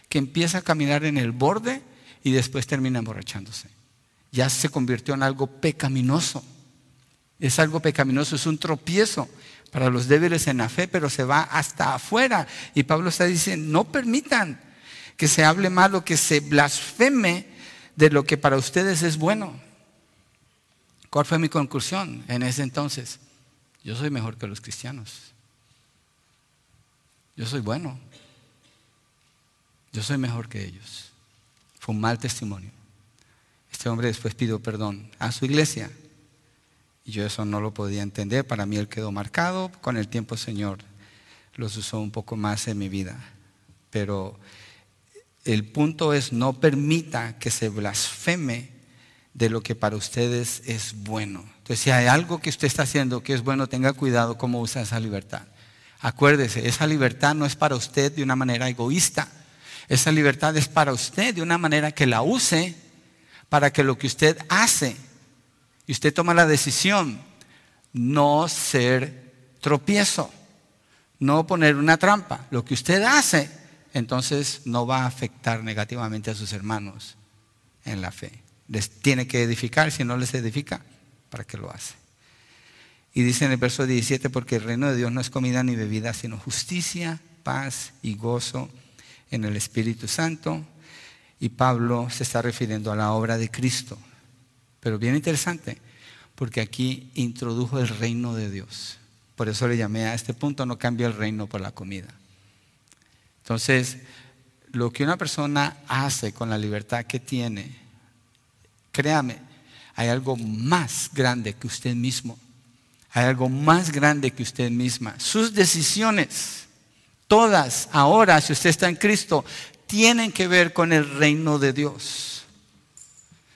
que empieza a caminar en el borde y después termina emborrachándose. Ya se convirtió en algo pecaminoso. Es algo pecaminoso, es un tropiezo para los débiles en la fe, pero se va hasta afuera. Y Pablo está diciendo, no permitan que se hable mal o que se blasfeme de lo que para ustedes es bueno. ¿Cuál fue mi conclusión en ese entonces? Yo soy mejor que los cristianos. Yo soy bueno. Yo soy mejor que ellos. Fue un mal testimonio. Este hombre después pidió perdón a su iglesia. Y yo eso no lo podía entender. Para mí él quedó marcado. Con el tiempo, Señor, los usó un poco más en mi vida. Pero el punto es no permita que se blasfeme de lo que para ustedes es bueno. Entonces, si hay algo que usted está haciendo que es bueno, tenga cuidado cómo usa esa libertad. Acuérdese, esa libertad no es para usted de una manera egoísta. Esa libertad es para usted de una manera que la use para que lo que usted hace y usted toma la decisión no ser tropiezo, no poner una trampa. Lo que usted hace, entonces no va a afectar negativamente a sus hermanos en la fe. Les tiene que edificar, si no les edifica, ¿para qué lo hace? Y dice en el verso 17, porque el reino de Dios no es comida ni bebida, sino justicia, paz y gozo en el Espíritu Santo y Pablo se está refiriendo a la obra de Cristo. Pero bien interesante, porque aquí introdujo el reino de Dios. Por eso le llamé a este punto, no cambia el reino por la comida. Entonces, lo que una persona hace con la libertad que tiene, créame, hay algo más grande que usted mismo. Hay algo más grande que usted misma. Sus decisiones todas ahora, si usted está en Cristo, tienen que ver con el reino de Dios.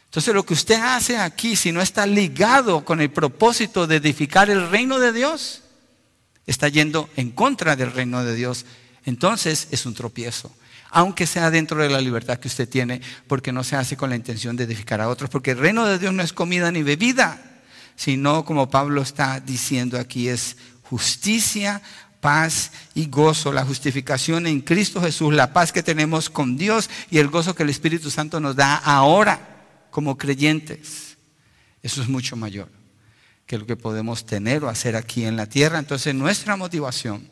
Entonces lo que usted hace aquí, si no está ligado con el propósito de edificar el reino de Dios, está yendo en contra del reino de Dios. Entonces es un tropiezo. Aunque sea dentro de la libertad que usted tiene, porque no se hace con la intención de edificar a otros, porque el reino de Dios no es comida ni bebida, sino como Pablo está diciendo aquí, es justicia, paz y gozo, la justificación en Cristo Jesús, la paz que tenemos con Dios y el gozo que el Espíritu Santo nos da ahora como creyentes. Eso es mucho mayor que lo que podemos tener o hacer aquí en la tierra. Entonces nuestra motivación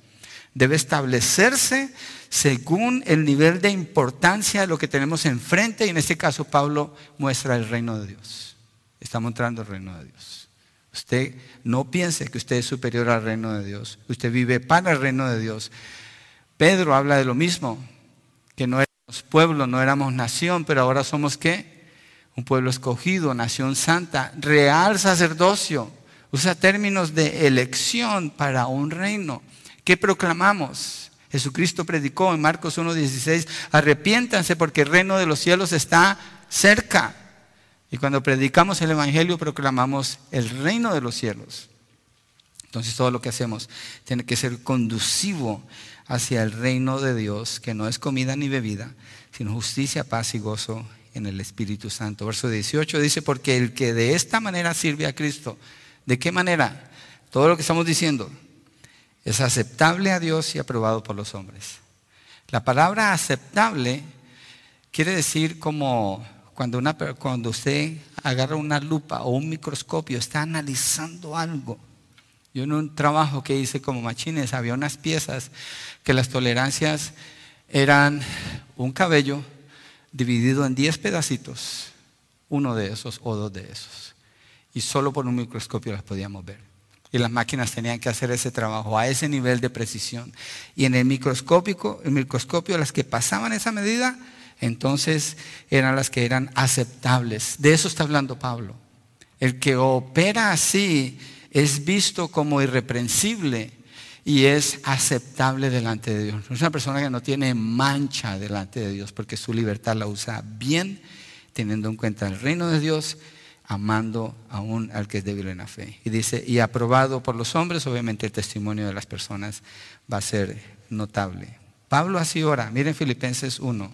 debe establecerse según el nivel de importancia de lo que tenemos enfrente y en este caso Pablo muestra el reino de Dios. Está mostrando el reino de Dios. Usted no piense que usted es superior al reino de Dios. Usted vive para el reino de Dios. Pedro habla de lo mismo, que no éramos pueblo, no éramos nación, pero ahora somos qué? Un pueblo escogido, nación santa, real sacerdocio. Usa términos de elección para un reino. ¿Qué proclamamos? Jesucristo predicó en Marcos 1.16, arrepiéntanse porque el reino de los cielos está cerca. Y cuando predicamos el Evangelio proclamamos el reino de los cielos. Entonces todo lo que hacemos tiene que ser conducivo hacia el reino de Dios, que no es comida ni bebida, sino justicia, paz y gozo en el Espíritu Santo. Verso 18 dice, porque el que de esta manera sirve a Cristo, ¿de qué manera? Todo lo que estamos diciendo es aceptable a Dios y aprobado por los hombres. La palabra aceptable quiere decir como cuando, una, usted agarra una lupa o un microscopio, está analizando algo. Yo en un trabajo que hice como machines había unas piezas que las tolerancias eran un cabello dividido en 10 pedacitos, uno de esos o dos de esos. Y solo por un microscopio las podíamos ver. Y las máquinas tenían que hacer ese trabajo a ese nivel de precisión. Y en el microscópico, el microscopio, las que pasaban esa medida, entonces eran las que eran aceptables. De eso está hablando Pablo. El que opera así es visto como irreprensible y es aceptable delante de Dios. Es una persona que no tiene mancha delante de Dios porque su libertad la usa bien, teniendo en cuenta el reino de Dios, amando aún al que es débil en la fe. Y dice, y aprobado por los hombres, obviamente el testimonio de las personas va a ser notable. Pablo así ora, miren Filipenses 1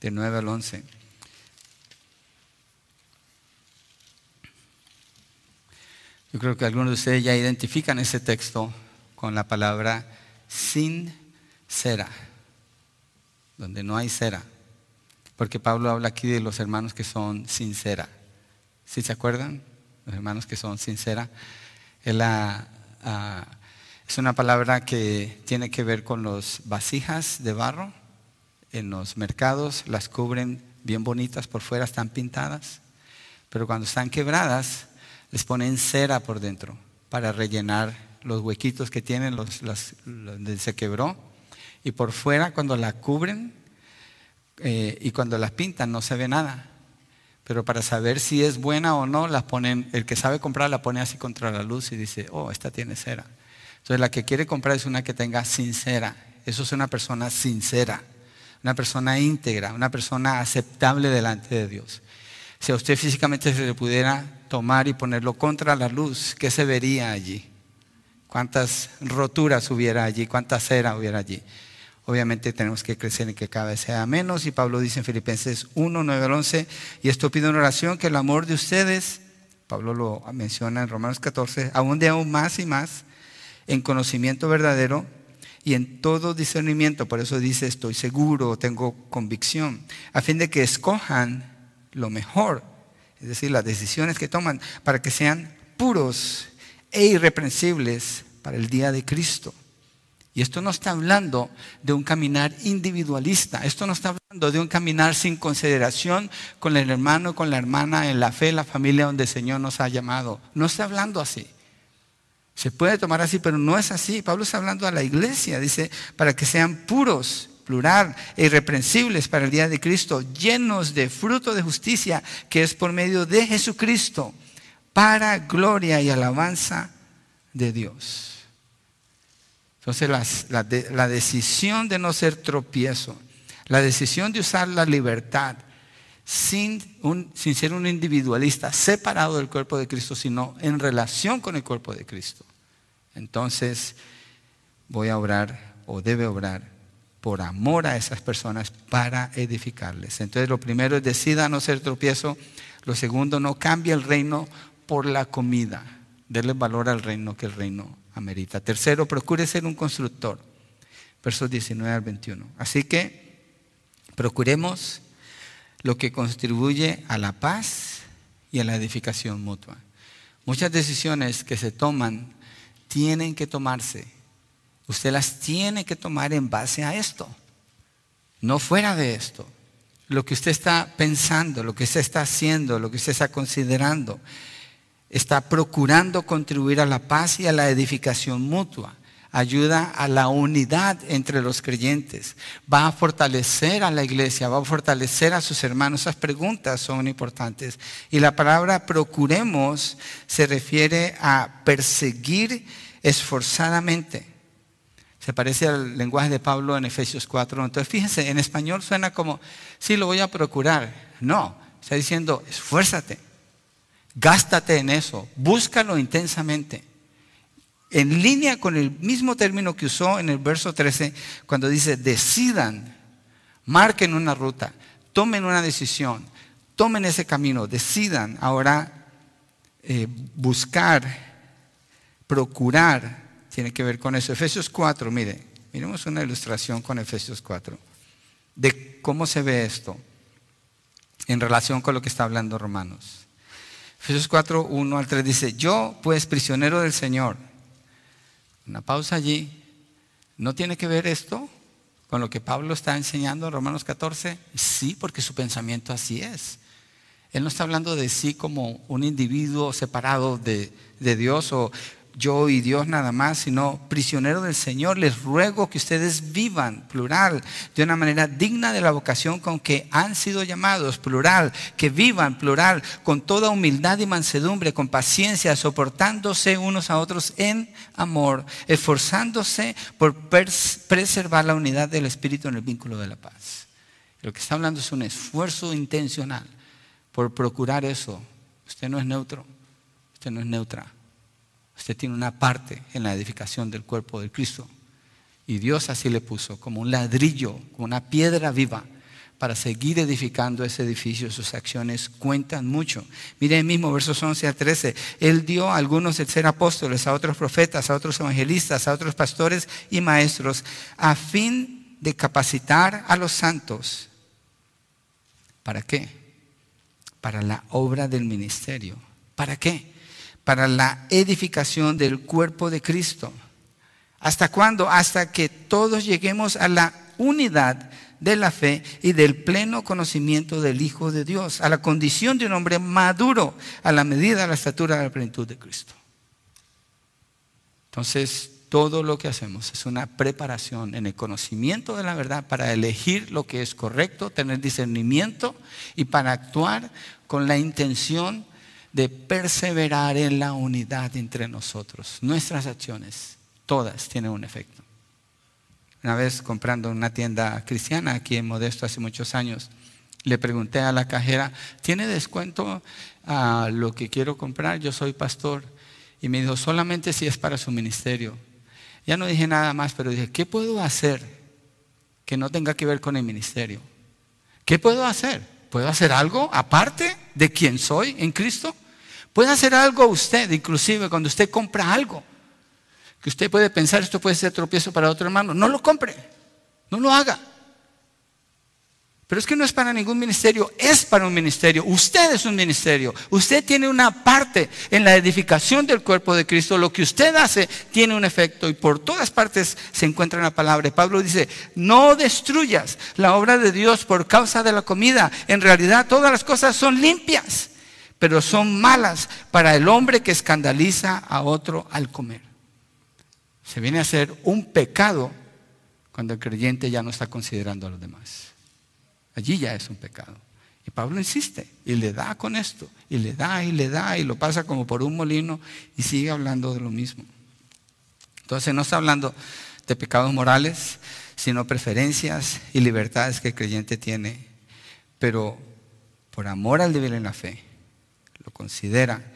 de 9 al 11. Yo creo que algunos de ustedes ya identifican ese texto con la palabra sin cera, donde no hay cera, porque Pablo habla aquí de los hermanos que son sincera. ¿Sí se acuerdan? Los hermanos que son sincera. Ah, es una palabra que tiene que ver con los vasijas de barro en los mercados las cubren bien bonitas por fuera, están pintadas, pero cuando están quebradas les ponen cera por dentro para rellenar los huequitos que tienen, los, donde se quebró. Y por fuera cuando la cubren eh, y cuando las pintan no se ve nada. Pero para saber si es buena o no, las ponen, el que sabe comprar la pone así contra la luz y dice, oh, esta tiene cera. Entonces la que quiere comprar es una que tenga sincera. Eso es una persona sincera una persona íntegra, una persona aceptable delante de Dios. Si a usted físicamente se le pudiera tomar y ponerlo contra la luz, ¿qué se vería allí? ¿Cuántas roturas hubiera allí? ¿Cuánta cera hubiera allí? Obviamente tenemos que crecer en que cada vez sea menos. Y Pablo dice en Filipenses 1, 9 al 11, y esto pido en oración, que el amor de ustedes, Pablo lo menciona en Romanos 14, abunde aún más y más en conocimiento verdadero y en todo discernimiento. Por eso dice, estoy seguro, tengo convicción, a fin de que escojan lo mejor, es decir, las decisiones que toman, para que sean puros e irreprensibles para el día de Cristo. Y esto no está hablando de un caminar individualista, esto no está hablando de un caminar sin consideración con el hermano, con la hermana, en la fe, en la familia donde el Señor nos ha llamado. No está hablando así. Se puede tomar así, pero no es así. Pablo está hablando a la iglesia, dice, para que sean puros, plural, e irreprensibles para el día de Cristo, llenos de fruto de justicia, que es por medio de Jesucristo, para gloria y alabanza de Dios. Entonces la, la decisión de no ser tropiezo, la decisión de usar la libertad, sin, sin ser un individualista separado del cuerpo de Cristo, sino en relación con el cuerpo de Cristo. Entonces voy a obrar o debe obrar por amor a esas personas para edificarles. Entonces lo primero es decida no ser tropiezo. Lo segundo, no cambie el reino por la comida. Denle valor al reino que el reino amerita. Tercero, procure ser un constructor. Versos 19 al 21. Así que procuremos lo que contribuye a la paz y a la edificación mutua. Muchas decisiones que se toman tienen que tomarse. Usted las tiene que tomar en base a esto, no fuera de esto. Lo que usted está pensando, lo que usted está haciendo, lo que usted está considerando, está procurando contribuir a la paz y a la edificación mutua ayuda a la unidad entre los creyentes, va a fortalecer a la iglesia, va a fortalecer a sus hermanos. Esas preguntas son importantes. Y la palabra procuremos se refiere a perseguir esforzadamente. Se parece al lenguaje de Pablo en Efesios 4. Entonces, fíjense, en español suena como, sí, lo voy a procurar. No, está diciendo, esfuérzate, gástate en eso, búscalo intensamente en línea con el mismo término que usó en el verso 13 cuando dice, decidan, marquen una ruta, tomen una decisión, tomen ese camino, decidan ahora eh, buscar, procurar, tiene que ver con eso. Efesios 4, mire, miremos una ilustración con Efesios 4, de cómo se ve esto en relación con lo que está hablando Romanos. Efesios 4, 1 al 3 dice, yo pues prisionero del Señor, una pausa allí. ¿No tiene que ver esto con lo que Pablo está enseñando en Romanos 14? Sí, porque su pensamiento así es. Él no está hablando de sí como un individuo separado de, de Dios o yo y Dios nada más, sino prisionero del Señor. Les ruego que ustedes vivan, plural, de una manera digna de la vocación con que han sido llamados, plural, que vivan, plural, con toda humildad y mansedumbre, con paciencia, soportándose unos a otros en amor, esforzándose por preservar la unidad del Espíritu en el vínculo de la paz. Lo que está hablando es un esfuerzo intencional por procurar eso. Usted no es neutro, usted no es neutra. Usted tiene una parte en la edificación del cuerpo de Cristo. Y Dios así le puso, como un ladrillo, como una piedra viva, para seguir edificando ese edificio. Sus acciones cuentan mucho. Mire el mismo versos 11 a 13. Él dio a algunos de ser apóstoles, a otros profetas, a otros evangelistas, a otros pastores y maestros, a fin de capacitar a los santos. ¿Para qué? Para la obra del ministerio. ¿Para qué? Para la edificación del cuerpo de Cristo. ¿Hasta cuándo? Hasta que todos lleguemos a la unidad de la fe y del pleno conocimiento del Hijo de Dios, a la condición de un hombre maduro, a la medida de la estatura de la plenitud de Cristo. Entonces, todo lo que hacemos es una preparación en el conocimiento de la verdad para elegir lo que es correcto, tener discernimiento y para actuar con la intención de perseverar en la unidad entre nosotros. Nuestras acciones, todas tienen un efecto. Una vez comprando una tienda cristiana aquí en Modesto hace muchos años, le pregunté a la cajera, ¿tiene descuento a lo que quiero comprar? Yo soy pastor. Y me dijo, solamente si es para su ministerio. Ya no dije nada más, pero dije, ¿qué puedo hacer que no tenga que ver con el ministerio? ¿Qué puedo hacer? ¿Puedo hacer algo aparte de quien soy en Cristo? Puede hacer algo usted, inclusive cuando usted compra algo, que usted puede pensar esto puede ser tropiezo para otro hermano. No lo compre, no lo haga. Pero es que no es para ningún ministerio, es para un ministerio. Usted es un ministerio. Usted tiene una parte en la edificación del cuerpo de Cristo. Lo que usted hace tiene un efecto y por todas partes se encuentra la palabra. Pablo dice, no destruyas la obra de Dios por causa de la comida. En realidad todas las cosas son limpias pero son malas para el hombre que escandaliza a otro al comer. Se viene a ser un pecado cuando el creyente ya no está considerando a los demás. Allí ya es un pecado. Y Pablo insiste y le da con esto, y le da y le da y lo pasa como por un molino y sigue hablando de lo mismo. Entonces no está hablando de pecados morales, sino preferencias y libertades que el creyente tiene, pero por amor al deber en la fe, lo considera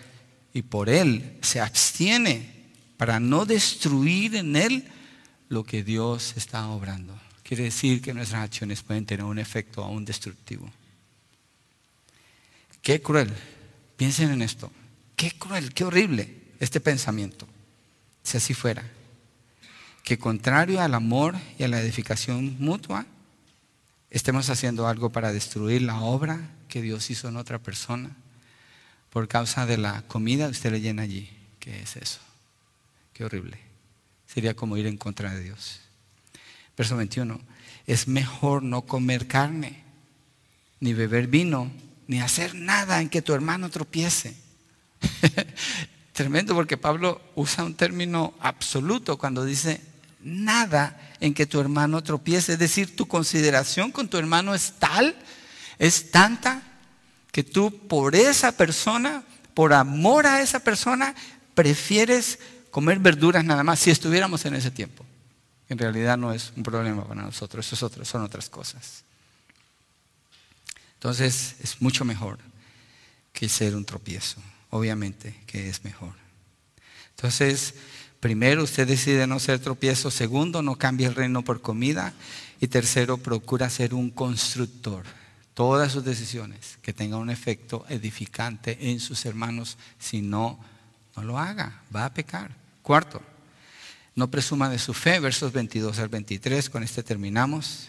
y por él se abstiene para no destruir en él lo que Dios está obrando. quiere decir que nuestras acciones pueden tener un efecto aún destructivo. Qué cruel. Piensen en esto. Qué cruel, qué horrible este pensamiento. Si así fuera. Que contrario al amor y a la edificación mutua, estemos haciendo algo para destruir la obra que Dios hizo en otra persona por causa de la comida usted le llena allí. ¿Qué es eso? Qué horrible. Sería como ir en contra de Dios. Verso 21. Es mejor no comer carne, ni beber vino, ni hacer nada en que tu hermano tropiece. Tremendo porque Pablo usa un término absoluto cuando dice nada en que tu hermano tropiece. Es decir, tu consideración con tu hermano es tal, es tanta, que tú por esa persona, por amor a esa persona, prefieres comer verduras nada más si estuviéramos en ese tiempo. En realidad no es un problema para nosotros, eso es son otras cosas. Entonces es mucho mejor que ser un tropiezo, obviamente que es mejor. Entonces, primero usted decide no ser tropiezo, segundo, no cambie el reino por comida y tercero, procura ser un constructor todas sus decisiones que tengan un efecto edificante en sus hermanos. Si no, no lo haga, va a pecar. Cuarto, no presuma de su fe, versos 22 al 23, con este terminamos,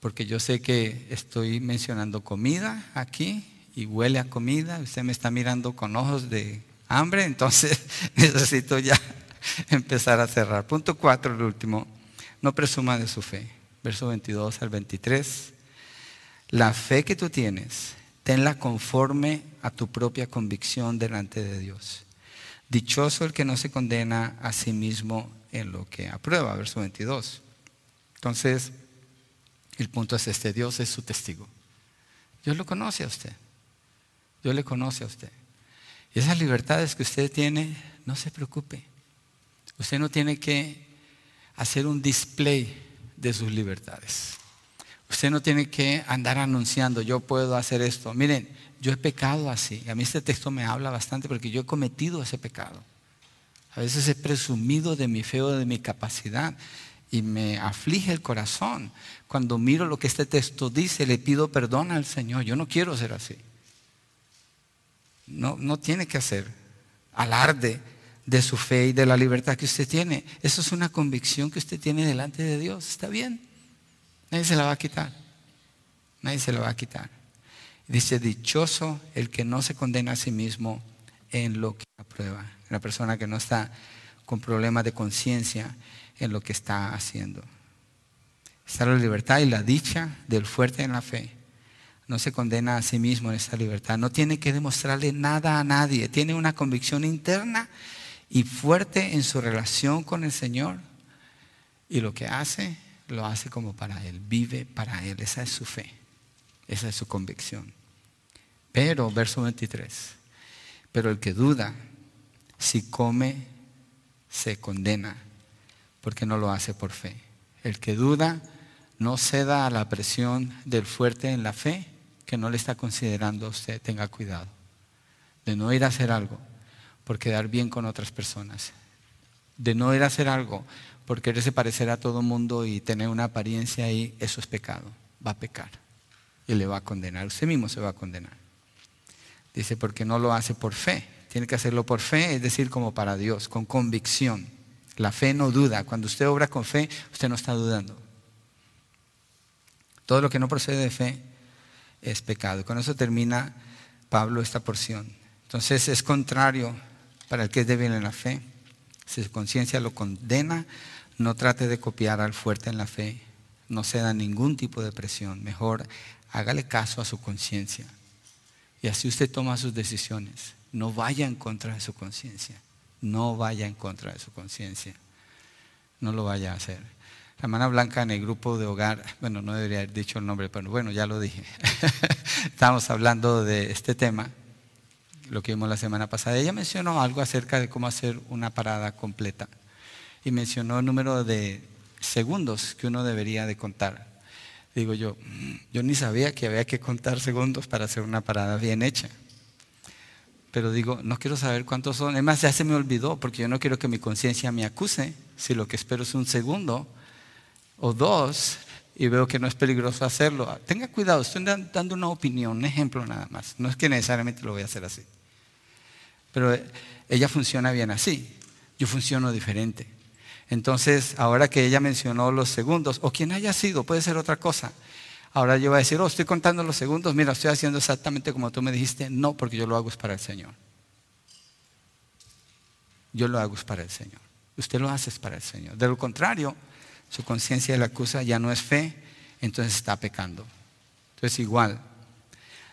porque yo sé que estoy mencionando comida aquí y huele a comida, usted me está mirando con ojos de hambre, entonces necesito ya empezar a cerrar. Punto cuatro, el último, no presuma de su fe, versos 22 al 23. La fe que tú tienes, tenla conforme a tu propia convicción delante de Dios. Dichoso el que no se condena a sí mismo en lo que aprueba, verso 22. Entonces, el punto es este, Dios es su testigo. Dios lo conoce a usted. Dios le conoce a usted. Y esas libertades que usted tiene, no se preocupe. Usted no tiene que hacer un display de sus libertades. Usted no tiene que andar anunciando, yo puedo hacer esto. Miren, yo he pecado así. A mí este texto me habla bastante porque yo he cometido ese pecado. A veces he presumido de mi fe o de mi capacidad y me aflige el corazón. Cuando miro lo que este texto dice, le pido perdón al Señor. Yo no quiero ser así. No, no tiene que hacer alarde de su fe y de la libertad que usted tiene. Eso es una convicción que usted tiene delante de Dios. ¿Está bien? Nadie se la va a quitar. Nadie se la va a quitar. Dice, dichoso el que no se condena a sí mismo en lo que aprueba. La persona que no está con problemas de conciencia en lo que está haciendo. Está la libertad y la dicha del fuerte en la fe. No se condena a sí mismo en esta libertad. No tiene que demostrarle nada a nadie. Tiene una convicción interna y fuerte en su relación con el Señor. Y lo que hace lo hace como para Él, vive para Él. Esa es su fe, esa es su convicción. Pero, verso 23, pero el que duda, si come, se condena, porque no lo hace por fe. El que duda no ceda a la presión del fuerte en la fe, que no le está considerando a usted, tenga cuidado de no ir a hacer algo por quedar bien con otras personas, de no ir a hacer algo por quererse parecer a todo mundo y tener una apariencia ahí, eso es pecado. Va a pecar y le va a condenar. Usted mismo se va a condenar. Dice, porque no lo hace por fe. Tiene que hacerlo por fe, es decir, como para Dios, con convicción. La fe no duda. Cuando usted obra con fe, usted no está dudando. Todo lo que no procede de fe es pecado. Con eso termina Pablo esta porción. Entonces es contrario para el que es débil en la fe. Si su conciencia lo condena, no trate de copiar al fuerte en la fe, no ceda ningún tipo de presión, mejor hágale caso a su conciencia. Y así usted toma sus decisiones. No vaya en contra de su conciencia. No vaya en contra de su conciencia. No lo vaya a hacer. La hermana Blanca en el grupo de hogar, bueno, no debería haber dicho el nombre, pero bueno, ya lo dije. Estábamos hablando de este tema, lo que vimos la semana pasada. Ella mencionó algo acerca de cómo hacer una parada completa y mencionó el número de segundos que uno debería de contar. Digo yo, mm, yo ni sabía que había que contar segundos para hacer una parada bien hecha. Pero digo, no quiero saber cuántos son. Además, ya se me olvidó porque yo no quiero que mi conciencia me acuse. Si lo que espero es un segundo o dos, y veo que no es peligroso hacerlo, tenga cuidado, estoy dando una opinión, un ejemplo nada más. No es que necesariamente lo voy a hacer así. Pero ella funciona bien así, yo funciono diferente. Entonces, ahora que ella mencionó los segundos, o quien haya sido, puede ser otra cosa. Ahora yo voy a decir, oh, estoy contando los segundos, mira, estoy haciendo exactamente como tú me dijiste. No, porque yo lo hago es para el Señor. Yo lo hago es para el Señor. Usted lo hace es para el Señor. De lo contrario, su conciencia la acusa ya no es fe, entonces está pecando. Entonces igual,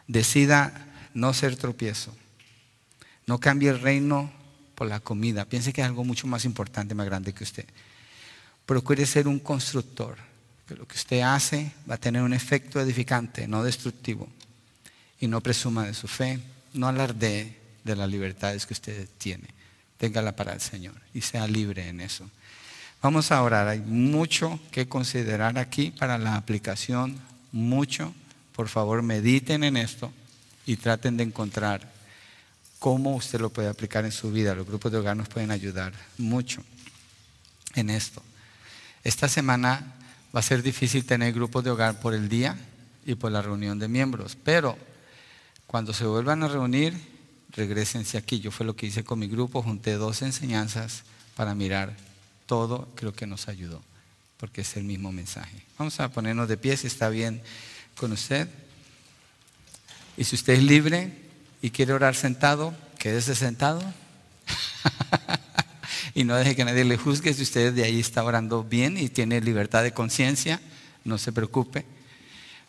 decida no ser tropiezo. No cambie el reino por la comida. Piense que es algo mucho más importante, más grande que usted. Procure ser un constructor que lo que usted hace va a tener un efecto edificante, no destructivo. Y no presuma de su fe, no alardee de las libertades que usted tiene. Téngala para el Señor y sea libre en eso. Vamos a orar. Hay mucho que considerar aquí para la aplicación. Mucho. Por favor, mediten en esto y traten de encontrar cómo usted lo puede aplicar en su vida. Los grupos de hogar nos pueden ayudar mucho en esto. Esta semana Va a ser difícil tener grupos de hogar por el día y por la reunión de miembros, pero cuando se vuelvan a reunir, regresense aquí. Yo fue lo que hice con mi grupo, junté dos enseñanzas para mirar todo, creo que nos ayudó, porque es el mismo mensaje. Vamos a ponernos de pie si está bien con usted. Y si usted es libre y quiere orar sentado, quédese sentado. y no deje que nadie le juzgue si usted de ahí está orando bien y tiene libertad de conciencia, no se preocupe.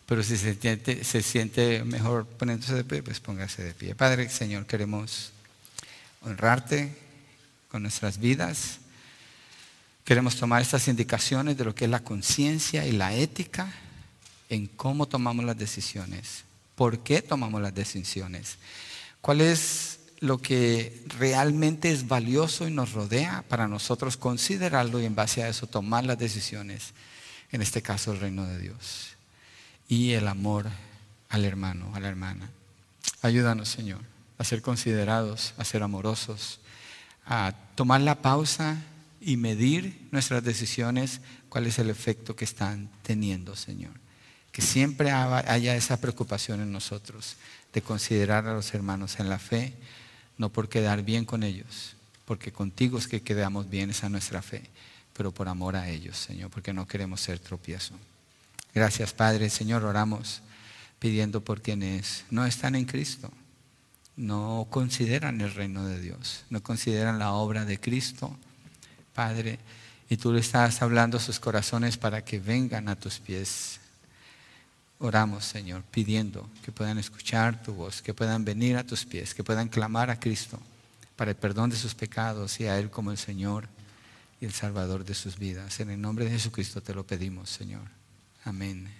Pero si se siente, mejor poniéndose de pie, pues póngase de pie. Padre, Señor, queremos honrarte con nuestras vidas. Queremos tomar estas indicaciones de lo que es la conciencia y la ética en cómo tomamos las decisiones, por qué tomamos las decisiones, cuál es lo que realmente es valioso y nos rodea para nosotros considerarlo y en base a eso tomar las decisiones, en este caso el reino de Dios y el amor al hermano, a la hermana. Ayúdanos, Señor, a ser considerados, a ser amorosos, a tomar la pausa y medir nuestras decisiones, cuál es el efecto que están teniendo, Señor. Que siempre haya esa preocupación en nosotros de considerar a los hermanos en la fe, no por quedar bien con ellos, porque contigo es que quedamos bien, esa nuestra fe, pero por amor a ellos, Señor, porque no queremos ser tropiezo. Gracias, Padre. Señor, oramos pidiendo por quienes no están en Cristo, no consideran el reino de Dios, no consideran la obra de Cristo, Padre, y tú le estás hablando a sus corazones para que vengan a tus pies Oramos, Señor, pidiendo que puedan escuchar tu voz, que puedan venir a tus pies, que puedan clamar a Cristo para el perdón de sus pecados y a Él como el Señor y el Salvador de sus vidas. En el nombre de Jesucristo te lo pedimos, Señor. Amén.